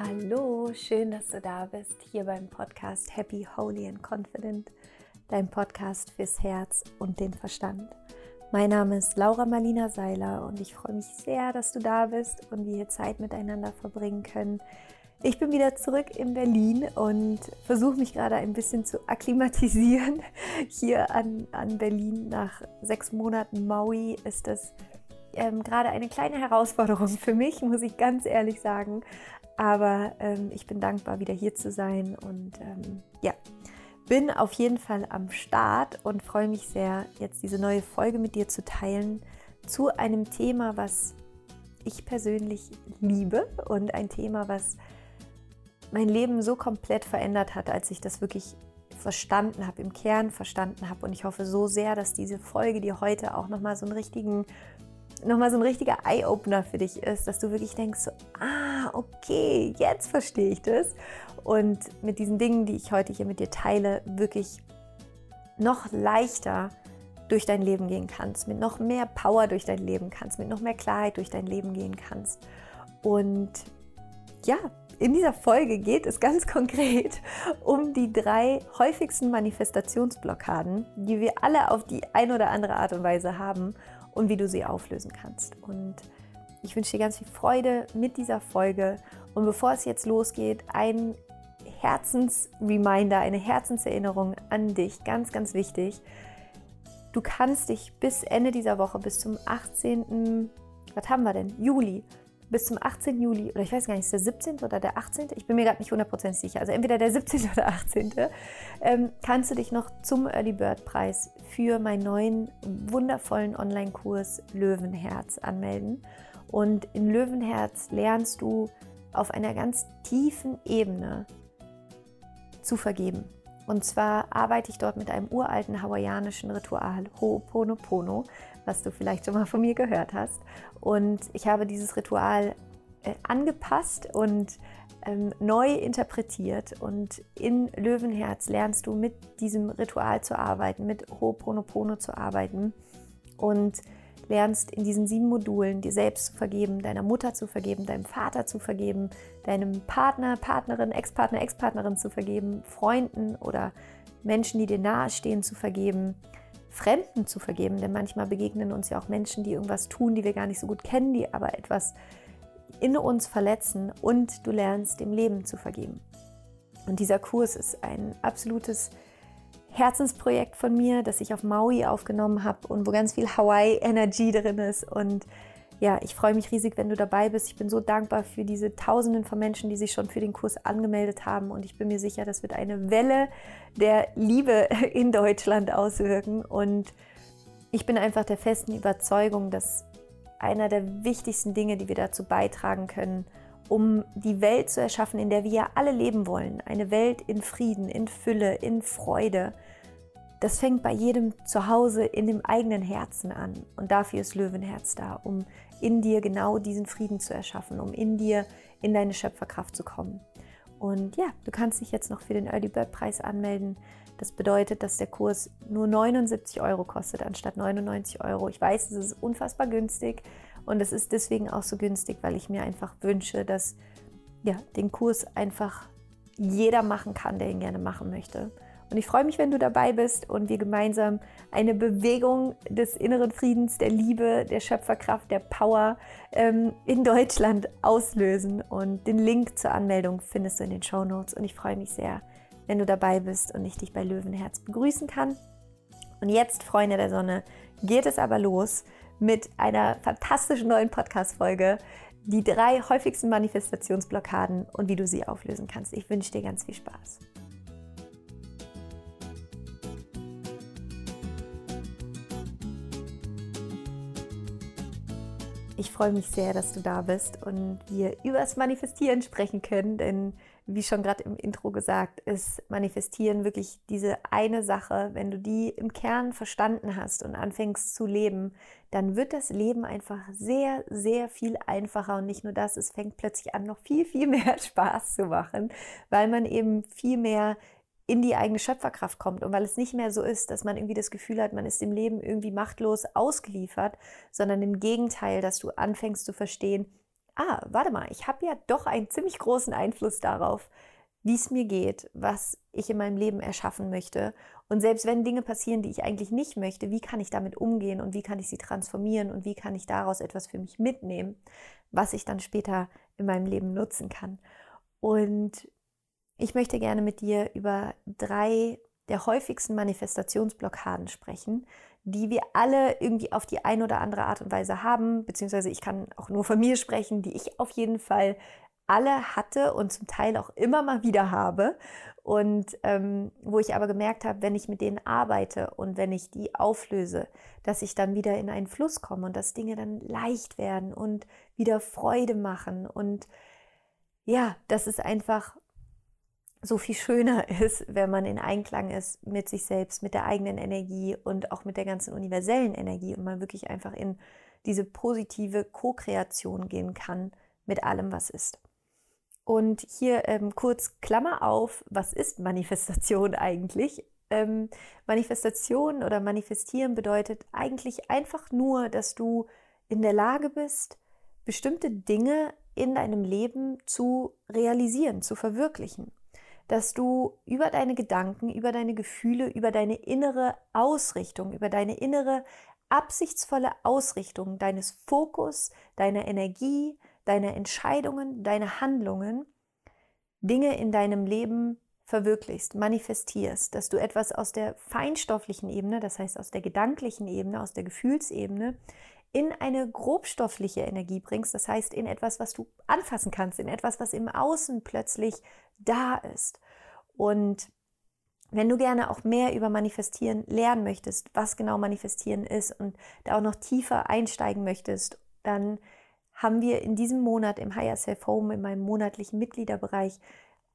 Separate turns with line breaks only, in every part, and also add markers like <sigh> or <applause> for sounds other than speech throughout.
Hallo, schön, dass du da bist, hier beim Podcast Happy, Holy and Confident, dein Podcast fürs Herz und den Verstand. Mein Name ist Laura Marlina Seiler und ich freue mich sehr, dass du da bist und wir hier Zeit miteinander verbringen können. Ich bin wieder zurück in Berlin und versuche mich gerade ein bisschen zu akklimatisieren. <laughs> Hier an, an Berlin nach sechs Monaten Maui ist das ähm, gerade eine kleine Herausforderung für mich, muss ich ganz ehrlich sagen. Aber ähm, ich bin dankbar, wieder hier zu sein und ähm, ja, bin auf jeden Fall am Start und freue mich sehr, jetzt diese neue Folge mit dir zu teilen zu einem Thema, was ich persönlich liebe und ein Thema, was mein Leben so komplett verändert hat, als ich das wirklich verstanden habe, im Kern verstanden habe. Und ich hoffe so sehr, dass diese Folge dir heute auch nochmal so einen richtigen nochmal so ein richtiger Eye-Opener für dich ist, dass du wirklich denkst, so, ah, okay, jetzt verstehe ich das. Und mit diesen Dingen, die ich heute hier mit dir teile, wirklich noch leichter durch dein Leben gehen kannst, mit noch mehr Power durch dein Leben kannst, mit noch mehr Klarheit durch dein Leben gehen kannst. Und ja, in dieser Folge geht es ganz <laughs> konkret um die drei häufigsten Manifestationsblockaden, die wir alle auf die eine oder andere Art und Weise haben und wie du sie auflösen kannst. Und ich wünsche dir ganz viel Freude mit dieser Folge. Und bevor es jetzt losgeht, ein Herzensreminder, eine Herzenserinnerung an dich, ganz, ganz wichtig. Du kannst dich bis Ende dieser Woche, bis zum 18. Was haben wir denn? Juli bis zum 18. Juli, oder ich weiß gar nicht, ist der 17. oder der 18. Ich bin mir gerade nicht hundertprozentig sicher, also entweder der 17. oder 18. Ähm, kannst du dich noch zum Early Bird Preis für meinen neuen wundervollen Online-Kurs Löwenherz anmelden. Und in Löwenherz lernst du auf einer ganz tiefen Ebene zu vergeben. Und zwar arbeite ich dort mit einem uralten hawaiianischen Ritual, Ho'oponopono, was du vielleicht schon mal von mir gehört hast. Und ich habe dieses Ritual äh, angepasst und ähm, neu interpretiert. Und in Löwenherz lernst du mit diesem Ritual zu arbeiten, mit Ho'oponopono zu arbeiten und lernst in diesen sieben Modulen dir selbst zu vergeben, deiner Mutter zu vergeben, deinem Vater zu vergeben, deinem Partner, Partnerin, Ex-Partner, Ex-Partnerin zu vergeben, Freunden oder Menschen, die dir nahestehen, zu vergeben, Fremden zu vergeben, denn manchmal begegnen uns ja auch Menschen, die irgendwas tun, die wir gar nicht so gut kennen, die aber etwas in uns verletzen und du lernst dem Leben zu vergeben. Und dieser Kurs ist ein absolutes Herzensprojekt von mir, das ich auf Maui aufgenommen habe und wo ganz viel Hawaii-Energy drin ist. Und ja, ich freue mich riesig, wenn du dabei bist. Ich bin so dankbar für diese Tausenden von Menschen, die sich schon für den Kurs angemeldet haben. Und ich bin mir sicher, das wird eine Welle der Liebe <laughs> in Deutschland auswirken. Und ich bin einfach der festen Überzeugung, dass einer der wichtigsten Dinge, die wir dazu beitragen können, um die Welt zu erschaffen, in der wir ja alle leben wollen. Eine Welt in Frieden, in Fülle, in Freude. Das fängt bei jedem zu Hause in dem eigenen Herzen an. Und dafür ist Löwenherz da, um in dir genau diesen Frieden zu erschaffen, um in dir in deine Schöpferkraft zu kommen. Und ja, du kannst dich jetzt noch für den Early Bird Preis anmelden. Das bedeutet, dass der Kurs nur 79 Euro kostet anstatt 99 Euro. Ich weiß, es ist unfassbar günstig, und es ist deswegen auch so günstig, weil ich mir einfach wünsche, dass ja, den Kurs einfach jeder machen kann, der ihn gerne machen möchte. Und ich freue mich, wenn du dabei bist und wir gemeinsam eine Bewegung des inneren Friedens, der Liebe, der Schöpferkraft, der Power ähm, in Deutschland auslösen. Und den Link zur Anmeldung findest du in den Show Notes. Und ich freue mich sehr, wenn du dabei bist und ich dich bei Löwenherz begrüßen kann. Und jetzt, Freunde der Sonne, geht es aber los mit einer fantastischen neuen Podcast-Folge. Die drei häufigsten Manifestationsblockaden und wie du sie auflösen kannst. Ich wünsche dir ganz viel Spaß. Ich freue mich sehr, dass du da bist und wir übers Manifestieren sprechen können, denn wie schon gerade im Intro gesagt, ist Manifestieren wirklich diese eine Sache. Wenn du die im Kern verstanden hast und anfängst zu leben, dann wird das Leben einfach sehr, sehr viel einfacher. Und nicht nur das, es fängt plötzlich an, noch viel, viel <laughs> mehr Spaß zu machen, weil man eben viel mehr in die eigene Schöpferkraft kommt und weil es nicht mehr so ist, dass man irgendwie das Gefühl hat, man ist dem Leben irgendwie machtlos ausgeliefert, sondern im Gegenteil, dass du anfängst zu verstehen, ah, warte mal, ich habe ja doch einen ziemlich großen Einfluss darauf, wie es mir geht, was ich in meinem Leben erschaffen möchte. Und selbst wenn Dinge passieren, die ich eigentlich nicht möchte, wie kann ich damit umgehen und wie kann ich sie transformieren und wie kann ich daraus etwas für mich mitnehmen, was ich dann später in meinem Leben nutzen kann. Und ich möchte gerne mit dir über drei der häufigsten Manifestationsblockaden sprechen, die wir alle irgendwie auf die eine oder andere Art und Weise haben, beziehungsweise ich kann auch nur von mir sprechen, die ich auf jeden Fall alle hatte und zum Teil auch immer mal wieder habe. Und ähm, wo ich aber gemerkt habe, wenn ich mit denen arbeite und wenn ich die auflöse, dass ich dann wieder in einen Fluss komme und dass Dinge dann leicht werden und wieder Freude machen. Und ja, dass es einfach so viel schöner <laughs> ist, wenn man in Einklang ist mit sich selbst, mit der eigenen Energie und auch mit der ganzen universellen Energie und man wirklich einfach in diese positive Co-Kreation gehen kann mit allem, was ist. Und hier ähm, kurz Klammer auf, was ist Manifestation <laughs> eigentlich? Ähm, Manifestation oder manifestieren bedeutet eigentlich einfach nur, dass du in der Lage bist, bestimmte Dinge in deinem Leben zu realisieren, zu verwirklichen. Dass du über deine Gedanken, über deine Gefühle, über deine innere Ausrichtung, über deine innere absichtsvolle Ausrichtung deines Fokus, deiner Energie, deine Entscheidungen, deine Handlungen, Dinge in deinem Leben verwirklichst, manifestierst, dass du etwas aus der feinstofflichen Ebene, das heißt aus der gedanklichen Ebene, aus der Gefühlsebene, in eine grobstoffliche Energie bringst, das heißt in etwas, was du anfassen kannst, in etwas, was im Außen plötzlich da ist. Und wenn du gerne auch mehr über Manifestieren lernen möchtest, was genau Manifestieren ist und da auch noch tiefer einsteigen möchtest, dann haben wir in diesem Monat im Higher Self Home, in meinem monatlichen Mitgliederbereich,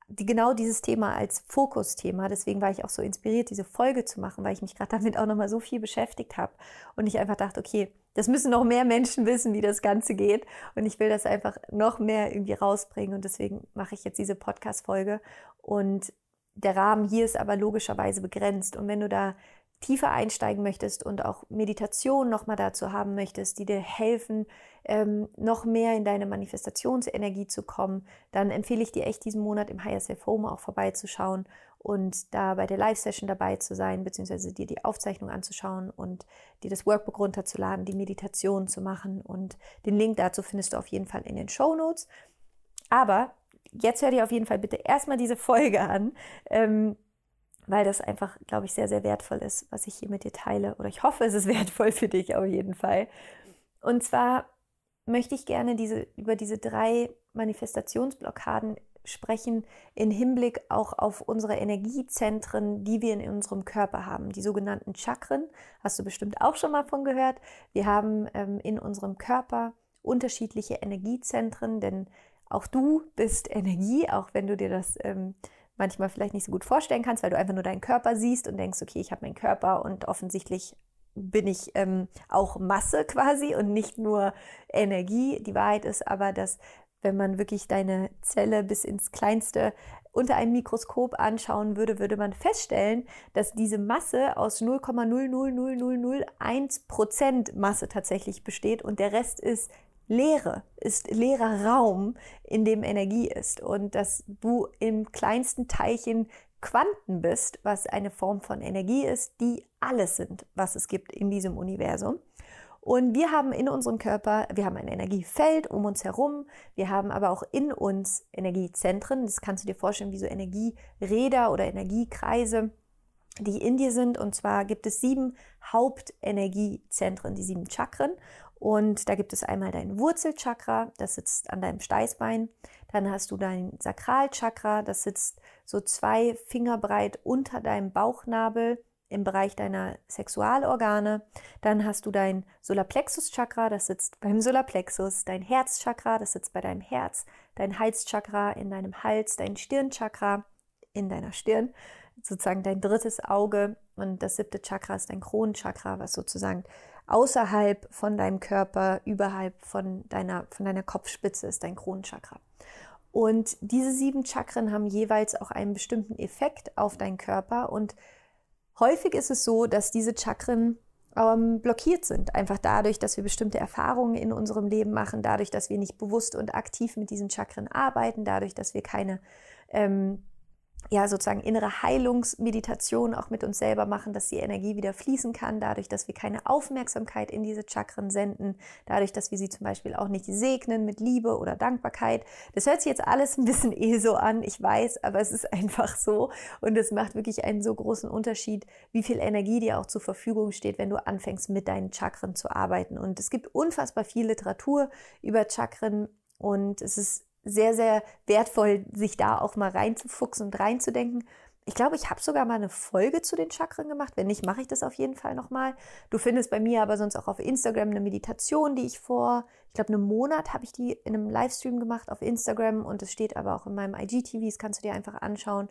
die, genau dieses Thema als Fokusthema. Deswegen war ich auch so inspiriert, diese Folge zu machen, weil ich mich gerade damit auch nochmal so viel beschäftigt habe. Und ich einfach dachte, okay, das müssen noch mehr Menschen wissen, wie das Ganze geht. Und ich will das einfach noch mehr irgendwie rausbringen. Und deswegen mache ich jetzt diese Podcast-Folge. Und der Rahmen hier ist aber logischerweise begrenzt. Und wenn du da tiefer einsteigen möchtest und auch Meditation nochmal dazu haben möchtest, die dir helfen, ähm, noch mehr in deine Manifestationsenergie zu kommen, dann empfehle ich dir echt diesen Monat im Higher Self Home auch vorbeizuschauen und da bei der Live-Session dabei zu sein, beziehungsweise dir die Aufzeichnung anzuschauen und dir das Workbook runterzuladen, die Meditation zu machen. Und den Link dazu findest du auf jeden Fall in den Show Notes. Aber jetzt hör dir auf jeden Fall bitte erstmal diese Folge an. Ähm, weil das einfach, glaube ich, sehr, sehr wertvoll ist, was ich hier mit dir teile. Oder ich hoffe, es ist <laughs> wertvoll für dich auf jeden Fall. Und zwar möchte ich gerne diese, über diese drei Manifestationsblockaden sprechen im Hinblick auch auf unsere Energiezentren, die wir in unserem Körper haben, die sogenannten Chakren. Hast du bestimmt auch schon mal von gehört. Wir haben ähm, in unserem Körper unterschiedliche Energiezentren, denn auch du bist <laughs> Energie, auch wenn du dir das ähm, manchmal vielleicht nicht so gut vorstellen kannst, weil du einfach nur deinen Körper siehst und denkst, okay, ich habe meinen Körper und offensichtlich bin ich ähm, auch Masse quasi und nicht nur Energie. Die Wahrheit ist aber, dass wenn man wirklich deine Zelle bis ins kleinste unter einem Mikroskop anschauen würde, würde man feststellen, dass diese Masse aus 0,00001 Prozent Masse tatsächlich besteht und der Rest ist Leere, ist leerer Raum, in dem Energie ist und dass du im kleinsten Teilchen Quanten bist, was eine Form von Energie ist, die alles sind, was es gibt in diesem Universum. Und wir haben in unserem Körper, wir haben ein Energiefeld um uns herum, wir haben aber auch in uns Energiezentren. Das kannst du dir vorstellen wie so Energieräder oder Energiekreise, die in dir sind. Und zwar gibt es sieben Hauptenergiezentren, die sieben Chakren. Und da gibt es einmal dein Wurzelchakra, das sitzt an deinem Steißbein. Dann hast du dein Sakralchakra, das sitzt so zwei Finger breit unter deinem Bauchnabel im Bereich deiner Sexualorgane. Dann hast du dein Solarplexus-Chakra, das sitzt beim Solarplexus, dein Herzchakra, das sitzt bei deinem Herz, dein Halschakra in deinem Hals, dein Stirnchakra in deiner Stirn, sozusagen dein drittes Auge. Und das siebte Chakra ist dein Kronenchakra, was sozusagen außerhalb von deinem Körper, überhalb von deiner, von deiner Kopfspitze ist dein Kronenchakra. Und diese sieben Chakren haben jeweils auch einen bestimmten Effekt auf deinen Körper. Und häufig ist es so, dass diese Chakren ähm, blockiert sind. Einfach dadurch, dass wir bestimmte Erfahrungen in unserem Leben machen, dadurch, dass wir nicht bewusst und aktiv mit diesen Chakren arbeiten, dadurch, dass wir keine ähm, ja, sozusagen innere Heilungsmeditation auch mit uns selber machen, dass die Energie wieder fließen kann, dadurch, dass wir keine Aufmerksamkeit in diese Chakren senden, dadurch, dass wir sie zum Beispiel auch nicht segnen mit Liebe oder Dankbarkeit. Das hört sich jetzt alles ein bisschen <laughs> eh so an, ich weiß, aber es ist einfach so und es macht wirklich einen so großen Unterschied, wie viel Energie dir auch zur Verfügung steht, wenn du anfängst mit deinen Chakren zu arbeiten. Und es gibt unfassbar viel Literatur über Chakren und es ist sehr, sehr wertvoll, sich da auch mal reinzufuchsen und reinzudenken. Ich glaube, ich habe sogar mal eine Folge zu den Chakren gemacht. Wenn nicht, mache ich das auf jeden Fall nochmal. Du findest bei mir aber sonst auch auf Instagram eine Meditation, die ich vor, ich glaube, einem Monat habe ich die in einem Livestream gemacht auf Instagram und es steht aber auch in meinem IGTV, das kannst du dir einfach anschauen.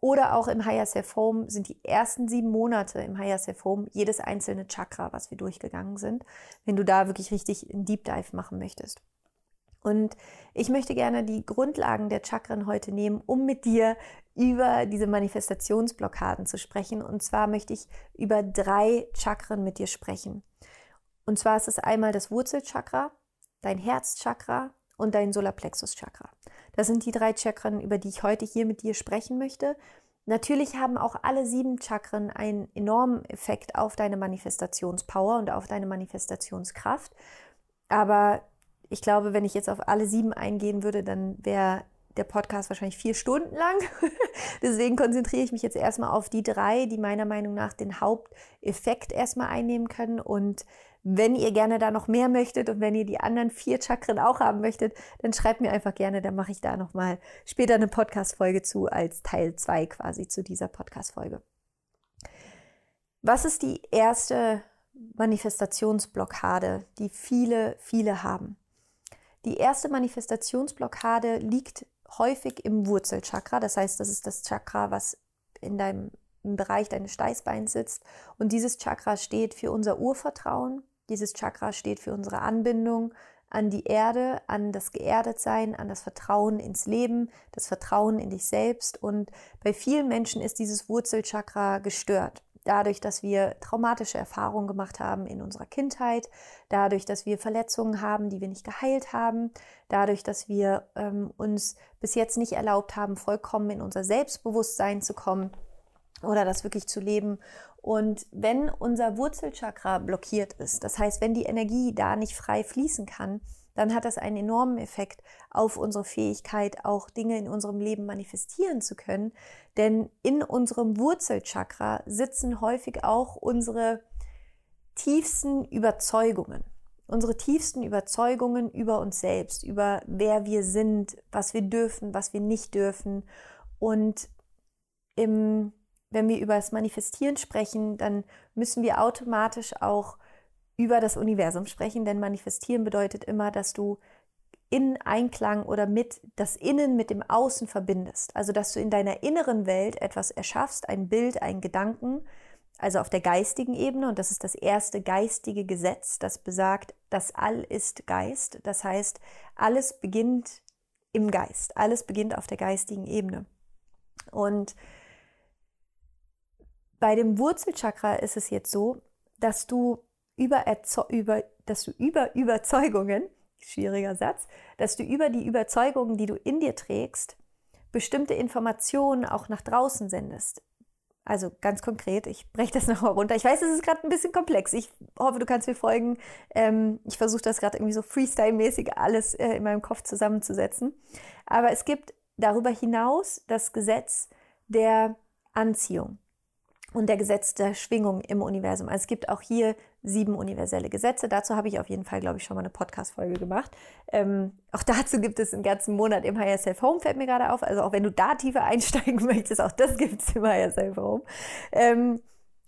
Oder auch im Higher Self Home sind die ersten sieben Monate im Higher Self Home jedes einzelne Chakra, was wir durchgegangen sind, wenn du da wirklich richtig einen Deep Dive machen möchtest. Und ich möchte gerne die Grundlagen der Chakren heute nehmen, um mit dir über diese Manifestationsblockaden zu sprechen. Und zwar möchte ich über drei Chakren mit dir sprechen. Und zwar ist es einmal das Wurzelchakra, dein Herzchakra und dein Solarplexuschakra. Das sind die drei Chakren, über die ich heute hier mit dir sprechen möchte. Natürlich haben auch alle sieben Chakren einen enormen Effekt auf deine Manifestationspower und auf deine Manifestationskraft. Aber ich glaube, wenn ich jetzt auf alle sieben eingehen würde, dann wäre der Podcast wahrscheinlich vier Stunden lang. <laughs> Deswegen konzentriere ich mich jetzt erstmal auf die drei, die meiner Meinung nach den Haupteffekt erstmal einnehmen können. Und wenn ihr gerne da noch mehr möchtet und wenn ihr die anderen vier Chakren auch haben möchtet, dann schreibt mir einfach gerne, dann mache ich da nochmal später eine Podcast-Folge zu, als Teil zwei quasi zu dieser Podcast-Folge. Was ist die erste Manifestationsblockade, die viele, viele haben? Die erste Manifestationsblockade liegt häufig im Wurzelchakra. Das heißt, das ist das Chakra, was in deinem Bereich deines Steißbeins sitzt. Und dieses Chakra steht für unser Urvertrauen. Dieses Chakra steht für unsere Anbindung an die Erde, an das Geerdetsein, an das Vertrauen ins Leben, das Vertrauen in dich selbst. Und bei vielen Menschen ist dieses Wurzelchakra gestört dadurch, dass wir traumatische Erfahrungen gemacht haben in unserer Kindheit, dadurch, dass wir Verletzungen haben, die wir nicht geheilt haben, dadurch, dass wir ähm, uns bis jetzt nicht erlaubt haben, vollkommen in unser Selbstbewusstsein zu kommen oder das wirklich zu leben. Und wenn unser Wurzelchakra blockiert ist, das heißt, wenn die Energie da nicht frei fließen kann, dann hat das einen enormen Effekt auf unsere Fähigkeit, auch Dinge in unserem Leben manifestieren zu können. Denn in unserem Wurzelchakra sitzen häufig auch unsere tiefsten Überzeugungen. Unsere tiefsten Überzeugungen über uns selbst, über wer wir sind, was wir dürfen, was wir nicht dürfen. Und im, wenn wir über das Manifestieren sprechen, dann müssen wir automatisch auch über das Universum sprechen, denn manifestieren bedeutet immer, dass du in Einklang oder mit das Innen mit dem Außen verbindest. Also, dass du in deiner inneren Welt etwas erschaffst, ein Bild, einen Gedanken, also auf der geistigen Ebene. Und das ist das erste geistige Gesetz, das besagt, das All ist Geist. Das heißt, alles beginnt im Geist. Alles beginnt auf der geistigen Ebene. Und bei dem Wurzelchakra ist es jetzt so, dass du über, über, dass du über Überzeugungen, schwieriger Satz, dass du über die Überzeugungen, die du in dir trägst, bestimmte Informationen auch nach draußen sendest. Also ganz konkret, ich breche das <laughs> nochmal runter. Ich weiß, es ist gerade ein bisschen komplex. Ich hoffe, du kannst mir folgen. Ähm, ich versuche das gerade irgendwie so Freestyle-mäßig alles äh, in meinem Kopf zusammenzusetzen. Aber es gibt darüber hinaus das Gesetz der Anziehung und der Gesetz der Schwingung im Universum. Also es gibt auch hier sieben universelle Gesetze. Dazu habe ich auf jeden Fall, glaube ich, schon mal eine Podcast-Folge gemacht. Ähm, auch dazu gibt es einen ganzen Monat im Higher Self Home, fällt mir gerade auf. Also auch wenn du da tiefer <laughs> einsteigen möchtest, auch das gibt es im Higher Self Home. Ähm,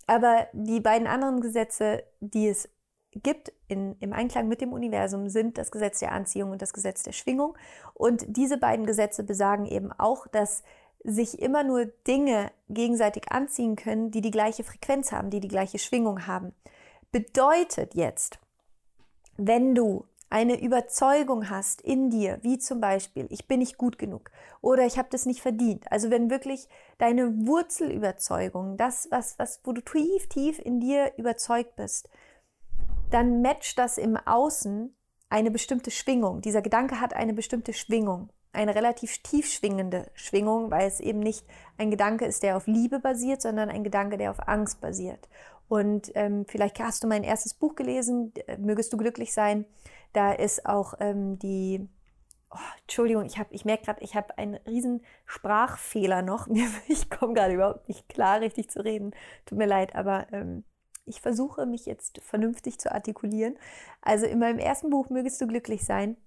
aber die beiden anderen Gesetze, die es gibt in, im Einklang mit dem Universum, sind das Gesetz der Anziehung und das Gesetz der Schwingung. Und diese beiden Gesetze besagen eben auch, dass sich immer nur Dinge gegenseitig anziehen können, die die gleiche Frequenz haben, die die gleiche Schwingung haben. Bedeutet jetzt, wenn du eine Überzeugung hast in dir, wie zum Beispiel, ich bin nicht gut genug oder ich habe das nicht verdient. Also wenn wirklich deine Wurzelüberzeugung, das, was, was, wo du tief, tief in dir überzeugt bist, dann matcht das im Außen eine bestimmte Schwingung. Dieser Gedanke hat eine bestimmte Schwingung, eine relativ tief schwingende Schwingung, weil es eben nicht ein Gedanke ist, der auf Liebe basiert, sondern ein Gedanke, der auf Angst basiert. Und ähm, vielleicht hast du mein erstes Buch gelesen, mögest du glücklich sein. Da ist auch ähm, die, oh, Entschuldigung, ich, hab, ich merke gerade, ich habe einen riesen Sprachfehler noch. <laughs> Ich komme gerade überhaupt nicht klar, richtig zu reden. Tut mir leid, aber ähm, ich versuche mich jetzt vernünftig zu artikulieren. Also in meinem ersten Buch Mögest du glücklich sein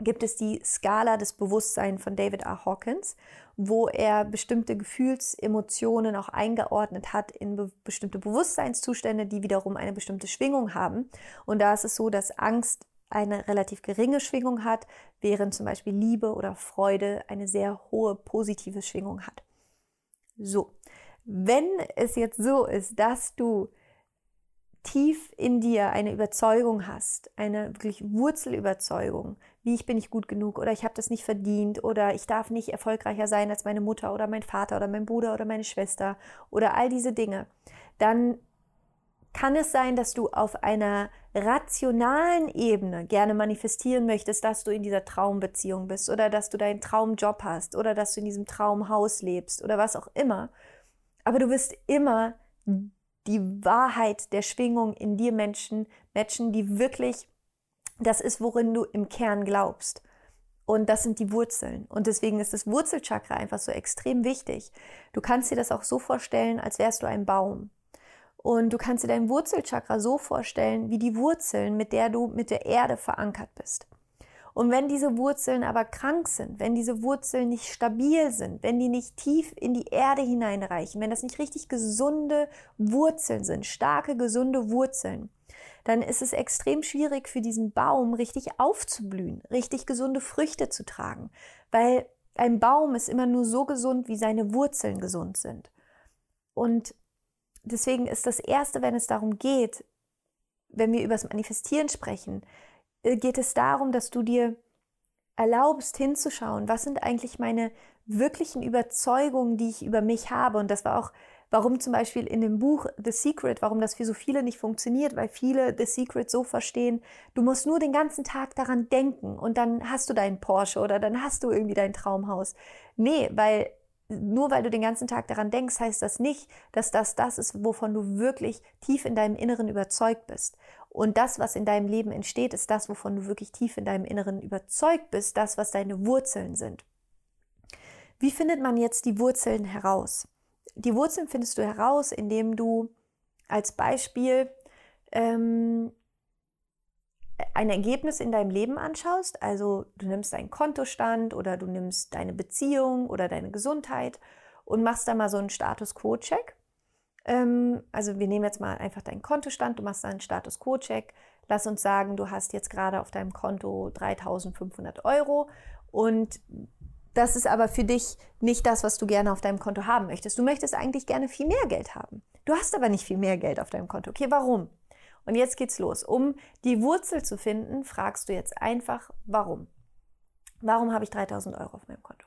gibt es die Skala des Bewusstseins von David R. Hawkins, wo er bestimmte Gefühlsemotionen auch eingeordnet hat in be bestimmte Bewusstseinszustände, die wiederum eine bestimmte Schwingung haben. Und da ist es so, dass Angst eine relativ geringe Schwingung hat, während zum Beispiel Liebe oder Freude eine sehr hohe positive Schwingung hat. So, wenn es jetzt so ist, dass du tief in dir eine Überzeugung hast, eine wirklich Wurzelüberzeugung, wie ich bin nicht gut genug oder ich habe das nicht verdient oder ich darf nicht erfolgreicher sein als meine Mutter oder mein Vater oder mein Bruder oder meine Schwester oder all diese Dinge, dann kann es sein, dass du auf einer rationalen Ebene gerne manifestieren möchtest, dass du in dieser Traumbeziehung bist oder dass du deinen Traumjob hast oder dass du in diesem Traumhaus lebst oder was auch immer. Aber du wirst immer die Wahrheit der Schwingung in dir Menschen matchen, die wirklich das ist, worin du im Kern glaubst. Und das sind die Wurzeln. Und deswegen ist das Wurzelchakra einfach so extrem wichtig. Du kannst dir das auch so vorstellen, als wärst du ein Baum. Und du kannst dir dein Wurzelchakra so vorstellen, wie die Wurzeln, mit der du mit der Erde verankert bist. Und wenn diese Wurzeln aber krank sind, wenn diese Wurzeln nicht stabil sind, wenn die nicht tief in die Erde hineinreichen, wenn das nicht richtig gesunde Wurzeln sind, starke, gesunde Wurzeln, dann ist es extrem schwierig für diesen Baum richtig aufzublühen, richtig gesunde Früchte zu tragen, weil ein Baum ist immer nur so gesund, wie seine Wurzeln gesund sind. Und deswegen ist das Erste, wenn es darum geht, wenn wir über das Manifestieren sprechen, äh, geht es darum, dass du dir erlaubst hinzuschauen, was sind eigentlich meine wirklichen Überzeugungen, die ich über mich habe. Und das war auch, warum zum Beispiel in dem Buch The Secret, warum das für so viele nicht funktioniert, weil viele The Secret so verstehen, du musst nur den ganzen Tag daran denken und dann hast du deinen Porsche oder dann hast du irgendwie dein Traumhaus. Nee, weil nur weil du den ganzen Tag daran denkst, heißt das nicht, dass das das ist, wovon du wirklich tief in deinem Inneren überzeugt bist. Und das, was in deinem Leben entsteht, ist das, wovon du wirklich tief in deinem Inneren überzeugt bist, das, was deine Wurzeln sind. Wie findet man jetzt die Wurzeln heraus? Die Wurzeln findest du heraus, indem du als Beispiel ähm, ein Ergebnis in deinem Leben anschaust, also du nimmst deinen Kontostand oder du nimmst deine Beziehung oder deine Gesundheit und machst da mal so einen Status Quo-Check. Ähm, also wir nehmen jetzt mal einfach deinen Kontostand, du machst da einen Status Quo-Check. Lass uns sagen, du hast jetzt gerade auf deinem Konto 3500 Euro und das ist aber für dich nicht das, was du gerne auf deinem Konto haben möchtest. Du möchtest eigentlich gerne viel mehr Geld haben. Du hast aber nicht viel mehr Geld auf deinem Konto. Okay, warum? Und jetzt geht's los. Um die Wurzel zu finden, fragst du jetzt einfach, warum? Warum habe ich 3000 Euro auf meinem Konto?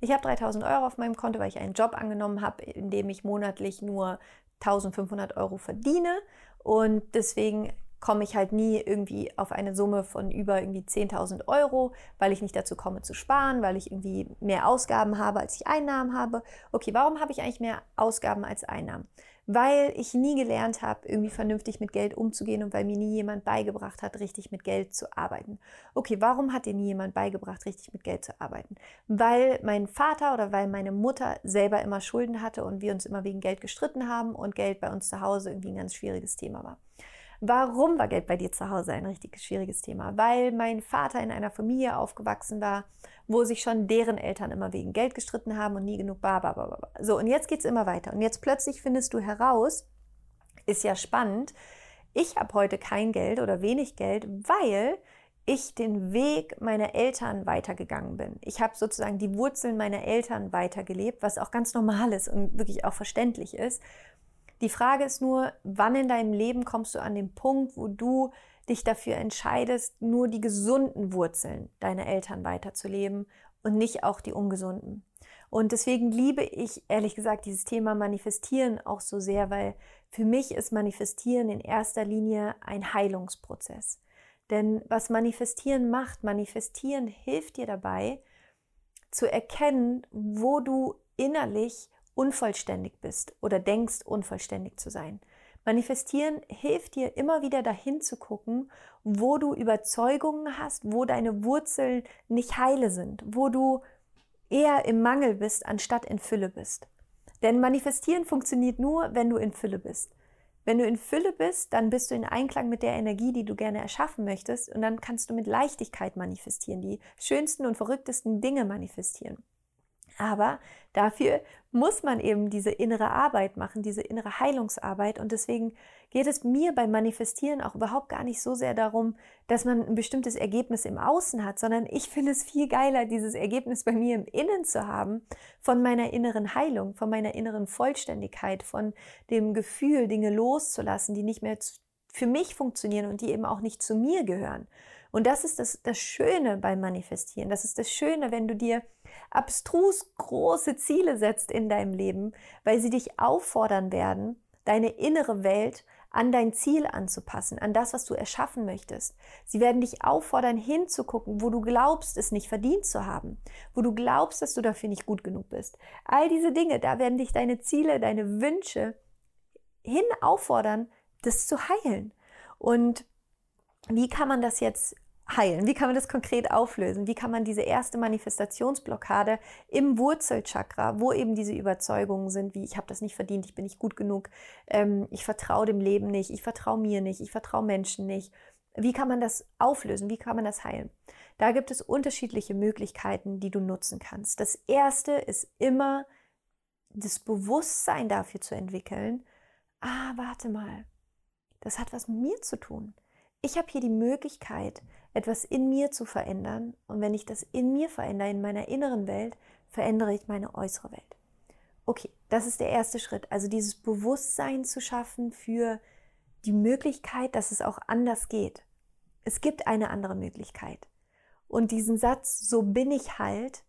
Ich habe 3000 Euro auf meinem Konto, weil ich einen Job angenommen habe, in dem ich monatlich nur 1500 Euro verdiene und deswegen komme ich halt nie irgendwie auf eine Summe von über irgendwie 10.000 Euro, weil ich nicht dazu komme zu sparen, weil ich irgendwie mehr Ausgaben habe, als ich Einnahmen habe. Okay, warum habe ich eigentlich mehr Ausgaben als Einnahmen? weil ich nie gelernt habe, irgendwie vernünftig mit Geld umzugehen und weil mir nie jemand beigebracht hat, richtig mit Geld zu arbeiten. Okay, warum hat dir nie jemand beigebracht, richtig mit Geld zu arbeiten? Weil mein Vater oder weil meine Mutter selber immer Schulden hatte und wir uns immer wegen Geld gestritten haben und Geld bei uns zu Hause irgendwie ein ganz schwieriges Thema war. Warum war Geld bei dir zu Hause ein richtig schwieriges Thema? Weil mein Vater in einer Familie aufgewachsen war, wo sich schon deren Eltern immer wegen Geld gestritten haben und nie genug ba. So, und jetzt geht es immer weiter. Und jetzt plötzlich findest du heraus, ist ja spannend, ich habe heute kein Geld oder wenig Geld, weil ich den Weg meiner Eltern weitergegangen bin. Ich habe sozusagen die Wurzeln meiner Eltern weitergelebt, was auch ganz normal ist und wirklich auch verständlich ist. Die Frage ist nur, wann in deinem Leben kommst du an den Punkt, wo du dich dafür entscheidest, nur die gesunden Wurzeln deiner Eltern weiterzuleben und nicht auch die ungesunden. Und deswegen liebe ich ehrlich gesagt dieses Thema Manifestieren auch so sehr, weil für mich ist Manifestieren in erster Linie ein Heilungsprozess. Denn was Manifestieren macht, Manifestieren hilft dir dabei zu erkennen, wo du innerlich unvollständig bist oder denkst, unvollständig zu sein. Manifestieren hilft dir immer wieder dahin zu gucken, wo du Überzeugungen hast, wo deine Wurzeln nicht heile sind, wo du eher im Mangel bist, anstatt in Fülle bist. Denn Manifestieren funktioniert nur, wenn du in Fülle bist. Wenn du in Fülle bist, dann bist du in Einklang mit der Energie, die du gerne erschaffen möchtest und dann kannst du mit Leichtigkeit manifestieren, die schönsten und verrücktesten Dinge manifestieren. Aber dafür muss man eben diese innere Arbeit machen, diese innere Heilungsarbeit. Und deswegen geht es mir beim Manifestieren auch überhaupt gar nicht so sehr darum, dass man ein bestimmtes Ergebnis im Außen hat, sondern ich finde es viel geiler, dieses Ergebnis bei mir im Innen zu haben, von meiner inneren Heilung, von meiner inneren Vollständigkeit, von dem Gefühl, Dinge loszulassen, die nicht mehr für mich funktionieren und die eben auch nicht zu mir gehören. Und das ist das, das Schöne beim Manifestieren. Das ist das Schöne, wenn du dir abstrus große Ziele setzt in deinem Leben, weil sie dich auffordern werden, deine innere Welt an dein Ziel anzupassen, an das, was du erschaffen möchtest. Sie werden dich auffordern, hinzugucken, wo du glaubst, es nicht verdient zu haben, wo du glaubst, dass du dafür nicht gut genug bist. All diese Dinge, da werden dich deine Ziele, deine Wünsche hin auffordern, das zu heilen. Und wie kann man das jetzt heilen? Wie kann man das konkret auflösen? Wie kann man diese erste Manifestationsblockade im Wurzelchakra, wo eben diese Überzeugungen sind, wie ich habe das nicht verdient, ich bin nicht gut genug, ähm, ich vertraue dem Leben nicht, ich vertraue mir nicht, ich vertraue Menschen nicht. Wie kann man das auflösen? Wie kann man das heilen? Da gibt es unterschiedliche Möglichkeiten, die du nutzen kannst. Das erste ist immer das Bewusstsein dafür zu entwickeln. Ah, warte mal. Das hat was mit mir zu tun. Ich habe hier die Möglichkeit, etwas in mir zu verändern. Und wenn ich das in mir verändere, in meiner inneren Welt, verändere ich meine äußere Welt. Okay, das ist der erste Schritt. Also dieses Bewusstsein zu schaffen für die Möglichkeit, dass es auch anders geht. Es gibt eine andere Möglichkeit. Und diesen Satz, so bin ich halt,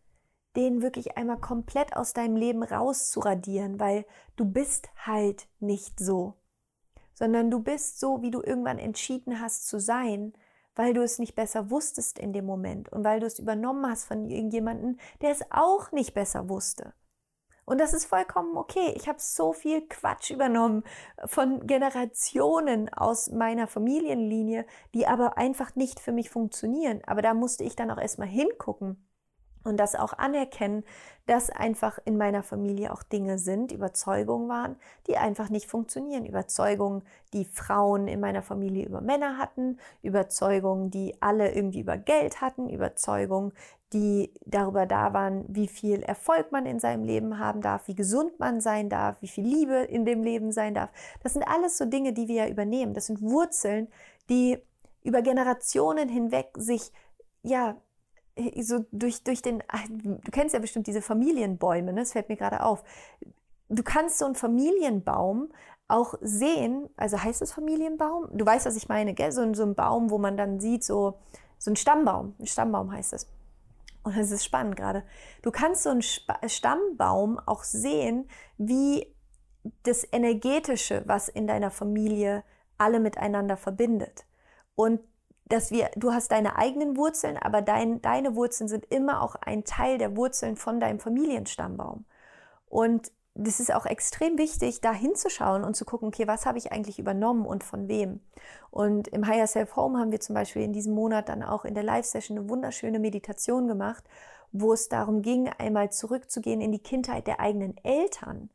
den wirklich einmal komplett aus deinem Leben rauszuradieren, weil du bist halt nicht so, sondern du bist so, wie du irgendwann entschieden hast zu sein weil du es nicht besser wusstest in dem Moment und weil du es übernommen hast von irgendjemandem, der es auch nicht besser wusste. Und das ist vollkommen okay. Ich habe so viel Quatsch übernommen von Generationen aus meiner Familienlinie, die aber einfach nicht für mich funktionieren. Aber da musste ich dann auch erstmal hingucken und das auch anerkennen, dass einfach in meiner Familie auch Dinge sind, Überzeugungen waren, die einfach nicht funktionieren. Überzeugungen, die Frauen in meiner Familie über Männer hatten, Überzeugungen, die alle irgendwie über Geld hatten, Überzeugungen, die darüber da waren, wie viel Erfolg man in seinem Leben haben darf, wie gesund man sein darf, wie viel Liebe in dem Leben sein darf. Das sind alles so Dinge, die wir ja übernehmen. Das sind Wurzeln, die über Generationen hinweg sich ja so durch, durch den, du kennst ja bestimmt diese Familienbäume, ne? das fällt mir gerade auf. Du kannst so einen Familienbaum auch sehen, also heißt es Familienbaum? Du weißt, was ich meine, gell? So, so ein Baum, wo man dann sieht, so, so ein Stammbaum, ein Stammbaum heißt es. Und das ist spannend gerade. Du kannst so einen Stammbaum auch sehen, wie das Energetische, was in deiner Familie alle miteinander verbindet. Und dass wir, du hast deine eigenen Wurzeln, aber dein, deine Wurzeln sind immer auch ein Teil der Wurzeln von deinem Familienstammbaum. Und das ist auch extrem wichtig, da hinzuschauen und zu gucken, okay, was habe ich eigentlich übernommen und von wem. Und im Higher Self Home haben wir zum Beispiel in diesem Monat dann auch in der Live-Session eine wunderschöne Meditation gemacht, wo es darum ging, einmal zurückzugehen in die Kindheit der eigenen Eltern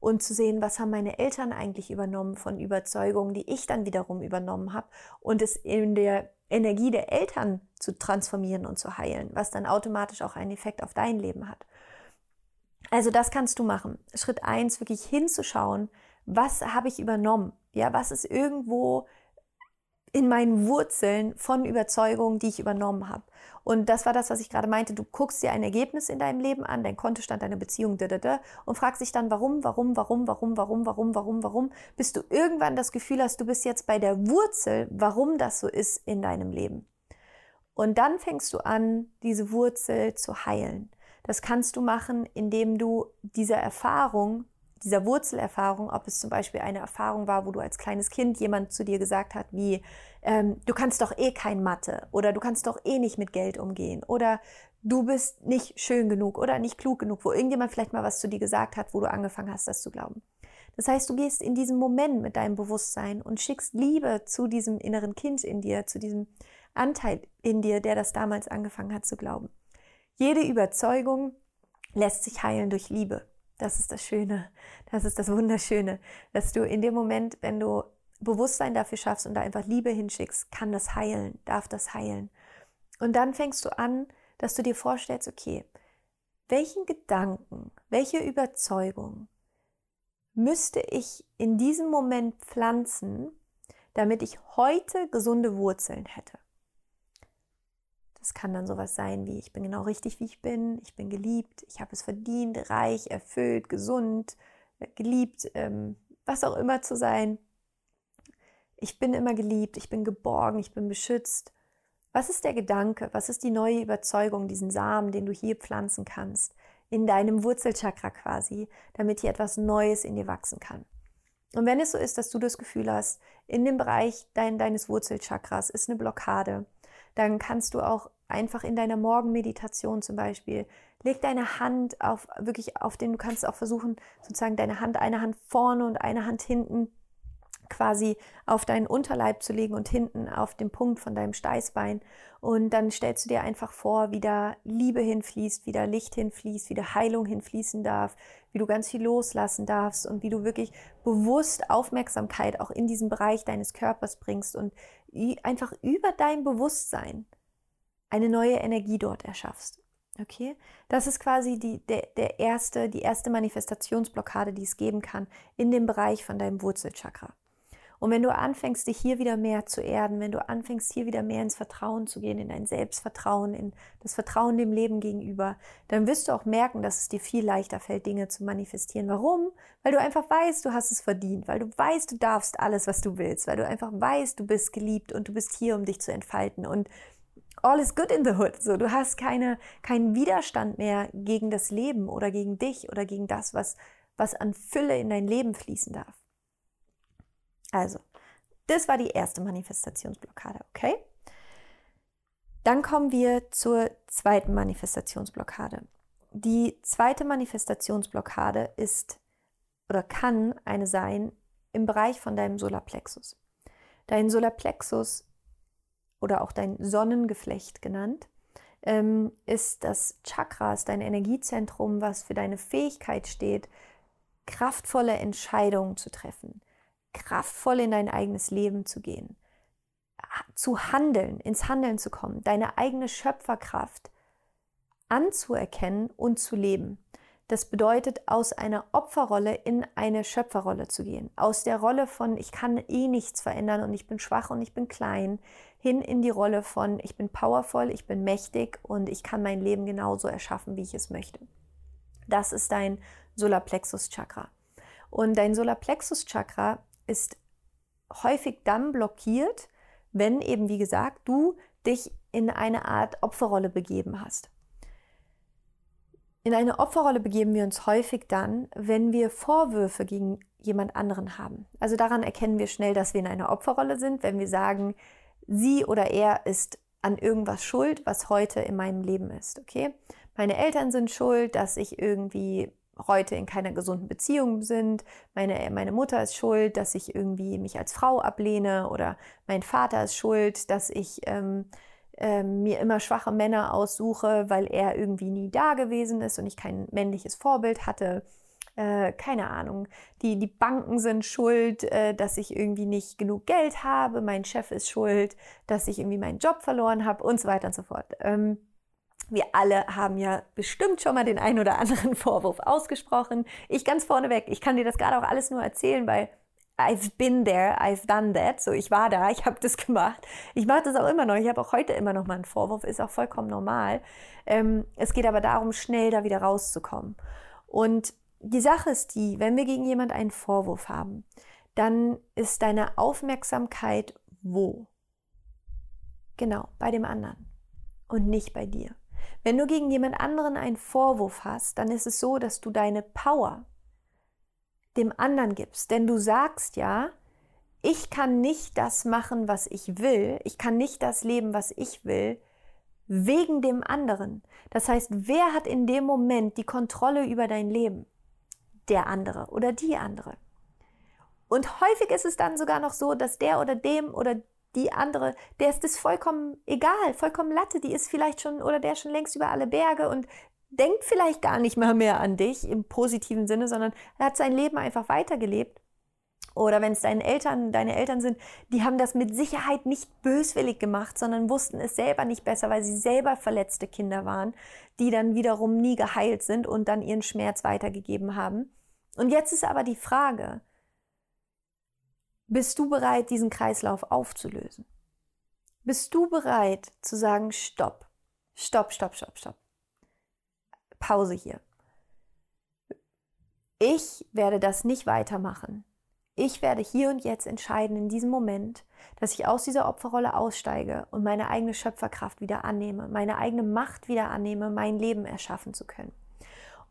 und zu sehen, was haben meine Eltern eigentlich übernommen von Überzeugungen, die ich dann wiederum übernommen habe und es in der Energie der Eltern zu transformieren und zu heilen, was dann automatisch auch einen Effekt auf dein Leben hat. Also das kannst du machen. Schritt eins wirklich hinzuschauen, was habe ich übernommen? Ja, was ist irgendwo in meinen Wurzeln von Überzeugungen, die ich übernommen habe. Und das war das, was ich gerade meinte. Du guckst dir ein Ergebnis in deinem Leben an, dein Kontostand, deine Beziehung, da, da, da, und fragst dich dann, warum, warum, warum, warum, warum, warum, warum, warum, bis du irgendwann das Gefühl hast, du bist jetzt bei der Wurzel, warum das so ist in deinem Leben. Und dann fängst du an, diese Wurzel zu heilen. Das kannst du machen, indem du dieser Erfahrung, dieser Wurzelerfahrung, ob es zum Beispiel eine Erfahrung war, wo du als kleines Kind jemand zu dir gesagt hat, wie ähm, du kannst doch eh kein Mathe oder du kannst doch eh nicht mit Geld umgehen oder du bist nicht schön genug oder nicht klug genug, wo irgendjemand vielleicht mal was zu dir gesagt hat, wo du angefangen hast, das zu glauben. Das heißt, du gehst in diesem Moment mit deinem Bewusstsein und schickst Liebe zu diesem inneren Kind in dir, zu diesem Anteil in dir, der das damals angefangen hat zu glauben. Jede Überzeugung lässt sich heilen durch Liebe. Das ist das Schöne, das ist das Wunderschöne, dass du in dem Moment, wenn du Bewusstsein dafür schaffst und da einfach Liebe hinschickst, kann das heilen, darf das heilen. Und dann fängst du an, dass du dir vorstellst, okay, welchen Gedanken, welche Überzeugung müsste ich in diesem Moment pflanzen, damit ich heute gesunde Wurzeln hätte? Das kann dann sowas sein wie, ich bin genau richtig, wie ich bin, ich bin geliebt, ich habe es verdient, reich, erfüllt, gesund, äh, geliebt, ähm, was auch immer zu sein ich bin immer geliebt, ich bin geborgen, ich bin beschützt. Was ist der Gedanke? Was ist die neue Überzeugung, diesen Samen, den du hier pflanzen kannst, in deinem Wurzelchakra quasi, damit hier etwas Neues in dir wachsen kann? Und wenn es so ist, dass du das Gefühl hast, in dem Bereich dein, deines Wurzelchakras ist eine Blockade, dann kannst du auch einfach in deiner Morgenmeditation zum Beispiel, leg deine Hand auf, wirklich auf den, du kannst auch versuchen, sozusagen deine Hand, eine Hand vorne und eine Hand hinten quasi auf deinen Unterleib zu legen und hinten auf den Punkt von deinem Steißbein. Und dann stellst du dir einfach vor, wie da Liebe hinfließt, wie da Licht hinfließt, wie da Heilung hinfließen darf, wie du ganz viel loslassen darfst und wie du wirklich bewusst Aufmerksamkeit auch in diesen Bereich deines Körpers bringst und einfach über dein Bewusstsein eine neue Energie dort erschaffst. Okay, das ist quasi die, der, der erste, die erste Manifestationsblockade, die es geben kann in dem Bereich von deinem Wurzelchakra. Und wenn du anfängst, dich hier wieder mehr zu erden, wenn du anfängst, hier wieder mehr ins Vertrauen zu gehen, in dein Selbstvertrauen, in das Vertrauen dem Leben gegenüber, dann wirst du auch merken, dass es dir viel leichter fällt, Dinge zu manifestieren. Warum? Weil du einfach weißt, du hast es verdient, weil du weißt, du darfst alles, was du willst, weil du einfach weißt, du bist geliebt und du bist hier, um dich zu entfalten. Und all is good in the hood. So, du hast keine, keinen Widerstand mehr gegen das Leben oder gegen dich oder gegen das, was, was an Fülle in dein Leben fließen darf. Also, das war die erste Manifestationsblockade, okay? Dann kommen wir zur zweiten Manifestationsblockade. Die zweite Manifestationsblockade ist oder kann eine sein im Bereich von deinem Solarplexus. Dein Solarplexus oder auch dein Sonnengeflecht genannt, ähm, ist das Chakra, dein Energiezentrum, was für deine Fähigkeit steht, kraftvolle Entscheidungen zu treffen, kraftvoll in dein eigenes Leben zu gehen, zu handeln, ins Handeln zu kommen, deine eigene Schöpferkraft anzuerkennen und zu leben. Das bedeutet, aus einer Opferrolle in eine Schöpferrolle zu gehen. Aus der Rolle von, ich kann eh nichts verändern und ich bin schwach und ich bin klein, hin in die Rolle von, ich bin powervoll, ich bin mächtig und ich kann mein Leben genauso erschaffen, wie ich es möchte. Das ist dein Solarplexus-Chakra. Und dein Solarplexus-Chakra ist häufig dann blockiert, wenn eben, wie gesagt, du dich in eine Art Opferrolle begeben hast. In eine Opferrolle begeben wir uns häufig dann, wenn wir Vorwürfe gegen jemand anderen haben. Also daran erkennen wir schnell, dass wir in einer Opferrolle sind, wenn wir sagen, sie oder er ist an irgendwas schuld, was heute in meinem Leben ist, okay? Meine Eltern sind schuld, dass ich irgendwie heute in keiner gesunden Beziehung sind. Meine, meine Mutter ist schuld, dass ich irgendwie mich als Frau ablehne oder mein Vater ist schuld, dass ich ähm, ähm, mir immer schwache Männer aussuche, weil er irgendwie nie da gewesen ist und ich kein männliches Vorbild hatte. Äh, keine Ahnung, die, die Banken sind schuld, äh, dass ich irgendwie nicht genug Geld habe, mein Chef ist schuld, dass ich irgendwie meinen Job verloren habe und so weiter und so fort. Ähm, wir alle haben ja bestimmt schon mal den einen oder anderen <laughs> Vorwurf ausgesprochen. Ich ganz vorneweg, ich kann dir das gerade auch alles nur erzählen, weil I've been there, I've done that. So, ich war da, <laughs> ich habe das gemacht. Ich mache das auch immer noch. Ich habe auch heute immer noch mal einen Vorwurf, ist auch vollkommen normal. Ähm, es geht aber darum, schnell da wieder rauszukommen. Und die Sache ist die, wenn wir gegen jemand einen Vorwurf haben, dann ist deine Aufmerksamkeit wo? Genau, bei dem anderen und nicht bei dir. Wenn du gegen jemand anderen einen Vorwurf hast, dann ist es so, dass du deine Power dem anderen gibst. Denn du sagst ja, ich kann nicht das machen, was ich will, ich kann nicht das leben, was ich will, wegen dem anderen. Das heißt, wer hat in dem Moment die Kontrolle über dein Leben? Der andere oder die andere. Und häufig ist es dann sogar noch so, dass der oder dem oder die andere, der ist es vollkommen egal, vollkommen Latte, die ist vielleicht schon oder der schon längst über alle Berge und denkt vielleicht gar nicht mal mehr an dich im positiven Sinne, sondern er hat sein Leben einfach weitergelebt. Oder wenn es deine Eltern, deine Eltern sind, die haben das mit Sicherheit nicht böswillig gemacht, sondern wussten es selber nicht besser, weil sie selber verletzte Kinder waren, die dann wiederum nie geheilt sind und dann ihren Schmerz weitergegeben haben. Und jetzt ist aber die Frage, bist du bereit, diesen Kreislauf aufzulösen? Bist du bereit zu sagen, stopp, stopp, stopp, stopp, stopp. Pause hier. Ich werde das nicht weitermachen. Ich werde hier und jetzt entscheiden, in diesem Moment, dass ich aus dieser Opferrolle aussteige und meine eigene Schöpferkraft wieder annehme, meine eigene Macht wieder annehme, mein Leben erschaffen zu können.